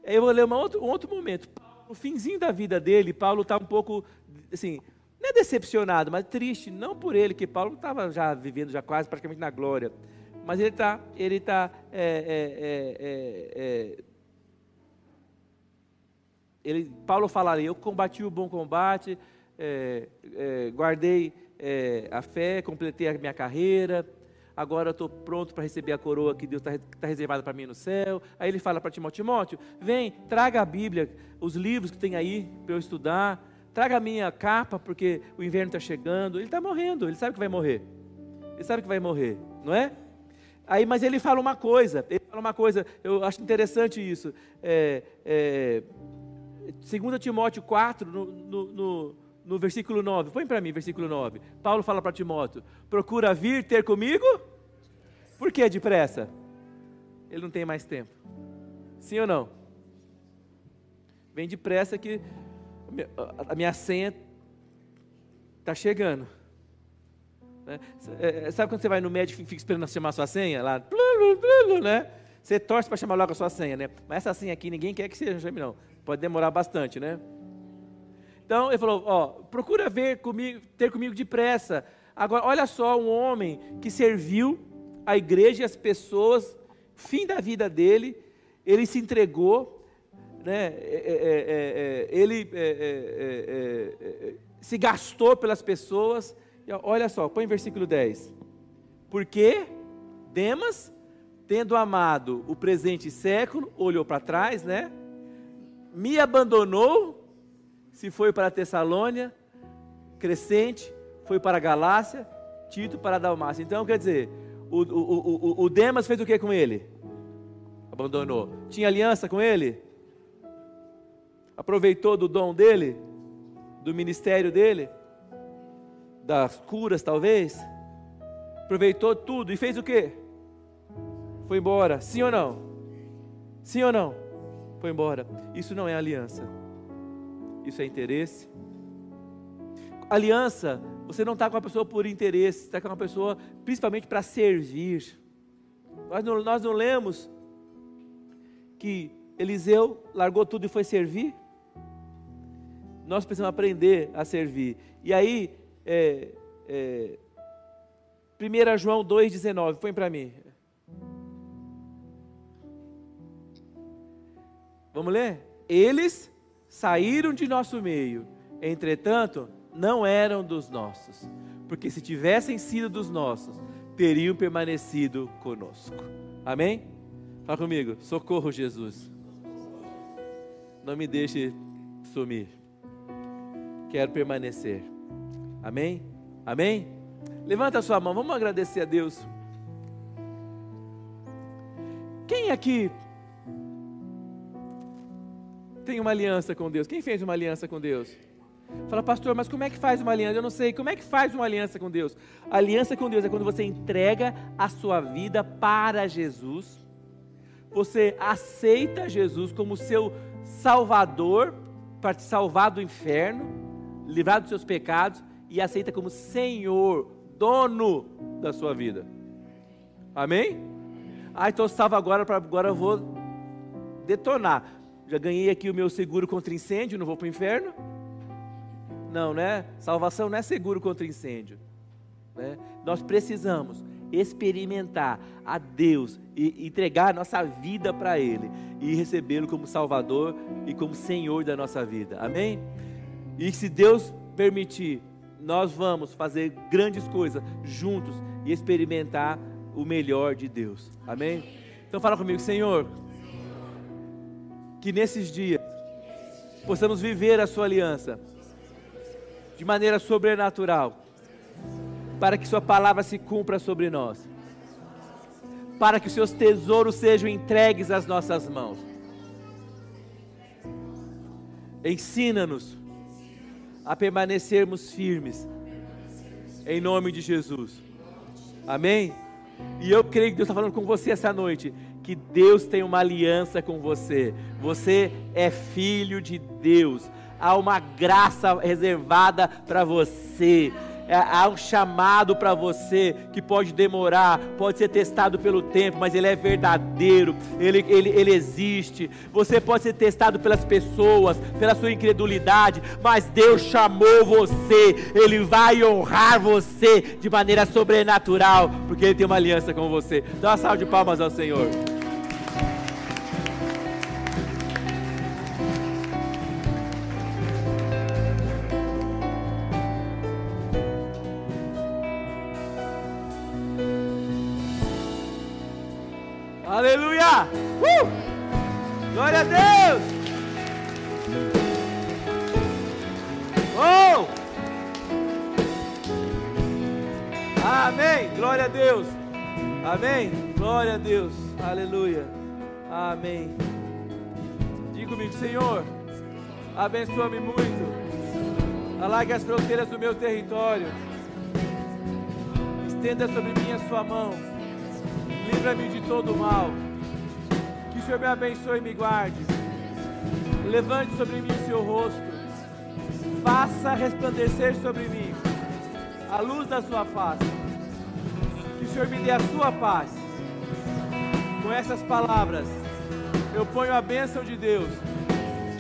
S1: Aí eu vou ler outro, um outro momento. No finzinho da vida dele, Paulo está um pouco, assim, não é decepcionado, mas triste, não por ele, que Paulo estava já vivendo já quase praticamente na glória, mas ele está, ele está, é, é, é, ele, Paulo fala ali, eu combati o bom combate, é, é, guardei é, a fé, completei a minha carreira, agora estou pronto para receber a coroa que Deus está tá reservada para mim no céu. Aí ele fala para Timóteo: Timóteo, vem, traga a Bíblia, os livros que tem aí para eu estudar, traga a minha capa, porque o inverno está chegando. Ele está morrendo, ele sabe que vai morrer. Ele sabe que vai morrer, não é? Aí, mas ele fala uma coisa, ele fala uma coisa, eu acho interessante isso. É, é, 2 Timóteo 4, no, no, no no versículo 9. Põe para mim, versículo 9. Paulo fala para Timóteo: procura vir ter comigo. Por que depressa? Ele não tem mais tempo. Sim ou não? Vem depressa que a minha senha está chegando. Né? É, sabe quando você vai no médico e fica esperando chamar a sua senha? Lá, né? Você torce para chamar logo a sua senha, né? Mas essa senha aqui ninguém quer que seja, chame não. Pode demorar bastante, né? Então ele falou: ó, procura ver comigo, ter comigo depressa. Agora, olha só, um homem que serviu a igreja e as pessoas, fim da vida dele, ele se entregou, né? É, é, é, ele se gastou pelas pessoas. Olha só, põe versículo 10. Porque Demas, tendo amado o presente século, olhou para trás, né? Me abandonou se foi para Tessalônia, Crescente, foi para Galácia, Tito para Dalmácia. Então, quer dizer, o, o, o, o Demas fez o que com ele? Abandonou. Tinha aliança com ele? Aproveitou do dom dele? Do ministério dele? Das curas, talvez? Aproveitou tudo e fez o que? Foi embora. Sim ou não? Sim ou não? Foi embora. Isso não é aliança isso é interesse. Aliança, você não está com uma pessoa por interesse, está com uma pessoa principalmente para servir. Nós não, nós não lemos que Eliseu largou tudo e foi servir? Nós precisamos aprender a servir. E aí, é, é, 1 João 2,19, põe para mim. Vamos ler? Eles saíram de nosso meio, entretanto, não eram dos nossos, porque se tivessem sido dos nossos, teriam permanecido conosco. Amém? Fala comigo, socorro Jesus. Não me deixe sumir. Quero permanecer. Amém? Amém? Levanta a sua mão, vamos agradecer a Deus. Quem aqui tem uma aliança com Deus? Quem fez uma aliança com Deus? Fala, pastor, mas como é que faz uma aliança? Eu não sei. Como é que faz uma aliança com Deus? Aliança com Deus é quando você entrega a sua vida para Jesus, você aceita Jesus como seu Salvador, para te salvar do inferno, livrar dos seus pecados, e aceita como Senhor, dono da sua vida. Amém? Ah, então salvo agora, para agora eu vou detonar já ganhei aqui o meu seguro contra incêndio, não vou para o inferno? Não, né? Salvação não é seguro contra incêndio. Né? Nós precisamos experimentar a Deus e entregar a nossa vida para Ele e recebê-lo como Salvador e como Senhor da nossa vida. Amém? E se Deus permitir, nós vamos fazer grandes coisas juntos e experimentar o melhor de Deus. Amém? Então fala comigo, Senhor, que nesses dias possamos viver a Sua aliança de maneira sobrenatural, para que Sua palavra se cumpra sobre nós, para que os Seus tesouros sejam entregues às nossas mãos. Ensina-nos a permanecermos firmes, em nome de Jesus. Amém? E eu creio que Deus está falando com você essa noite que Deus tem uma aliança com você. Você é filho de Deus. Há uma graça reservada para você. É, há um chamado para você que pode demorar, pode ser testado pelo tempo, mas ele é verdadeiro, ele, ele, ele existe. Você pode ser testado pelas pessoas, pela sua incredulidade, mas Deus chamou você, ele vai honrar você de maneira sobrenatural, porque ele tem uma aliança com você. Dá uma salva de palmas ao Senhor. Aleluia! Uh! Glória a Deus! Oh! Amém! Glória a Deus! Amém! Glória a Deus! Aleluia! Amém! Diga comigo, Senhor, abençoa-me muito, alargue as fronteiras do meu território, estenda sobre mim a sua mão livra-me de todo mal. Que o Senhor me abençoe e me guarde. Levante sobre mim o seu rosto. Faça resplandecer sobre mim a luz da sua face. Que o Senhor me dê a sua paz. Com essas palavras, eu ponho a bênção de Deus,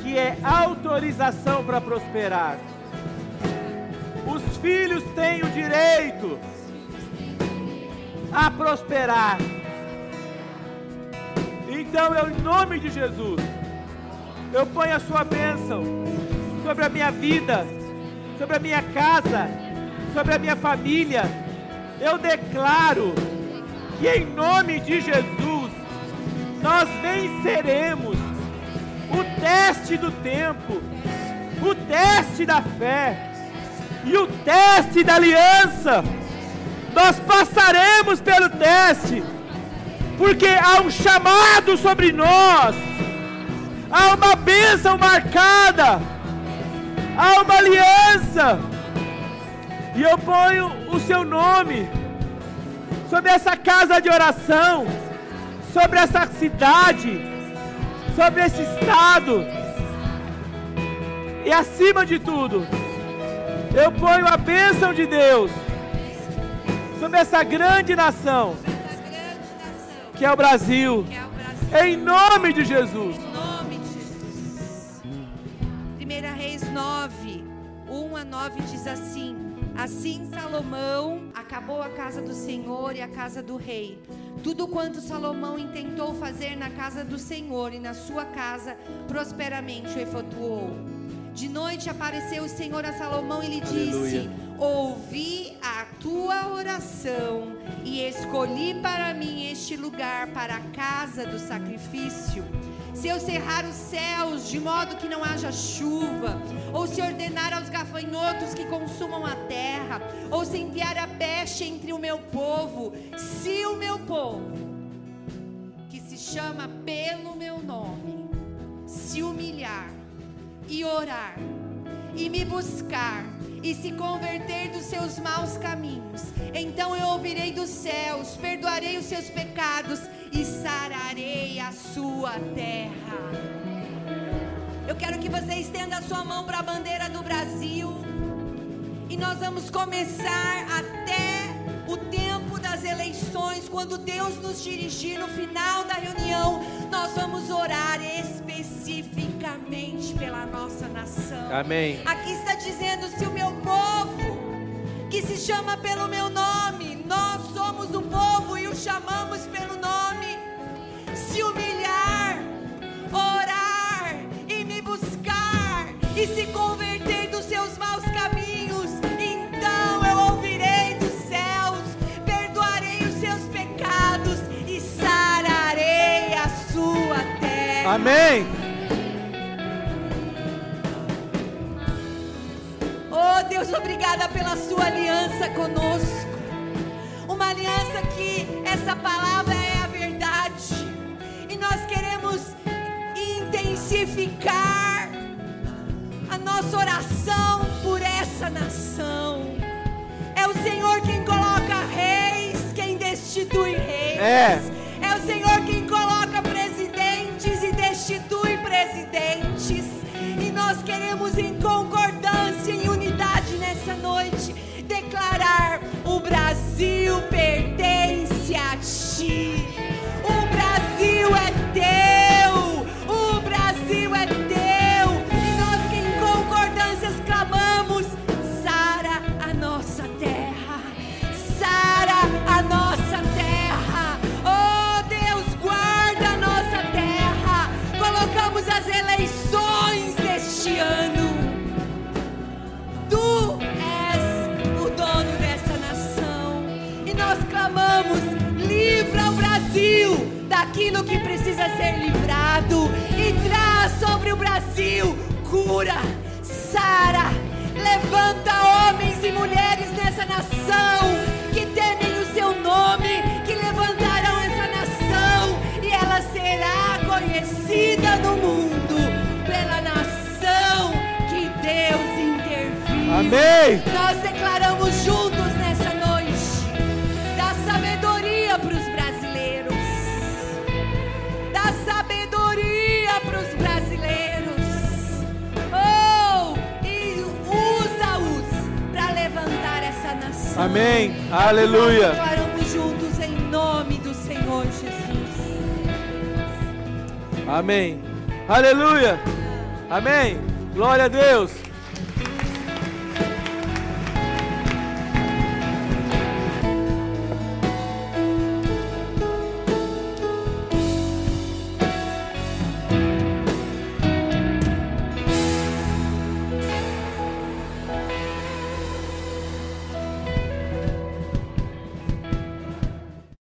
S1: que é autorização para prosperar. Os filhos têm o direito a prosperar. Então, eu, em nome de Jesus, eu ponho a sua bênção sobre a minha vida, sobre a minha casa, sobre a minha família. Eu declaro que em nome de Jesus nós venceremos o teste do tempo, o teste da fé e o teste da aliança. Nós passaremos pelo teste, porque há um chamado sobre nós, há uma bênção marcada, há uma aliança, e eu ponho o seu nome sobre essa casa de oração, sobre essa cidade, sobre esse estado, e acima de tudo, eu ponho a bênção de Deus sobre essa grande nação, que é o Brasil, em nome de Jesus.
S2: Em nome de Jesus. 1 Reis 9, 1 a 9 diz assim: Assim Salomão acabou a casa do Senhor e a casa do rei. Tudo quanto Salomão intentou fazer na casa do Senhor e na sua casa, prosperamente o efetuou. De noite apareceu o Senhor a Salomão e lhe
S1: Aleluia.
S2: disse: Ouvi a tua oração e escolhi para mim este lugar para a casa do sacrifício. Se eu cerrar os céus de modo que não haja chuva, ou se ordenar aos gafanhotos que consumam a terra, ou se enviar a peste entre o meu povo, se o meu povo, que se chama pelo meu nome, se humilhar e orar e me buscar e se converter dos seus maus caminhos, então eu ouvirei dos céus, perdoarei os seus pecados e sararei a sua terra. Eu quero que você estenda a sua mão para a bandeira do Brasil. E nós vamos começar até o tempo das eleições, quando Deus nos dirigir no final da reunião, nós vamos orar especificamente pela nossa nação.
S1: Amém.
S2: Aqui está dizendo: se o meu povo, que se chama pelo meu nome, nós somos o povo e o chamamos pelo nome,
S1: Amém.
S2: Oh Deus, obrigada pela sua aliança conosco. Uma aliança que essa palavra é a verdade. E nós queremos intensificar a nossa oração por essa nação. É o Senhor quem coloca reis, quem destitui reis.
S1: É.
S2: É o Senhor quem Brasil pertence a ti. Daquilo que precisa ser livrado. E traz sobre o Brasil cura, sara. Levanta homens e mulheres nessa nação que temem o seu nome, que levantarão essa nação e ela será conhecida no mundo pela nação que Deus interviu.
S1: Amém.
S2: Nós declaramos juntos
S1: Amém.
S2: Nós
S1: Aleluia.
S2: declaramos juntos em nome do Senhor Jesus.
S1: Amém. Aleluia. Amém. Glória a Deus.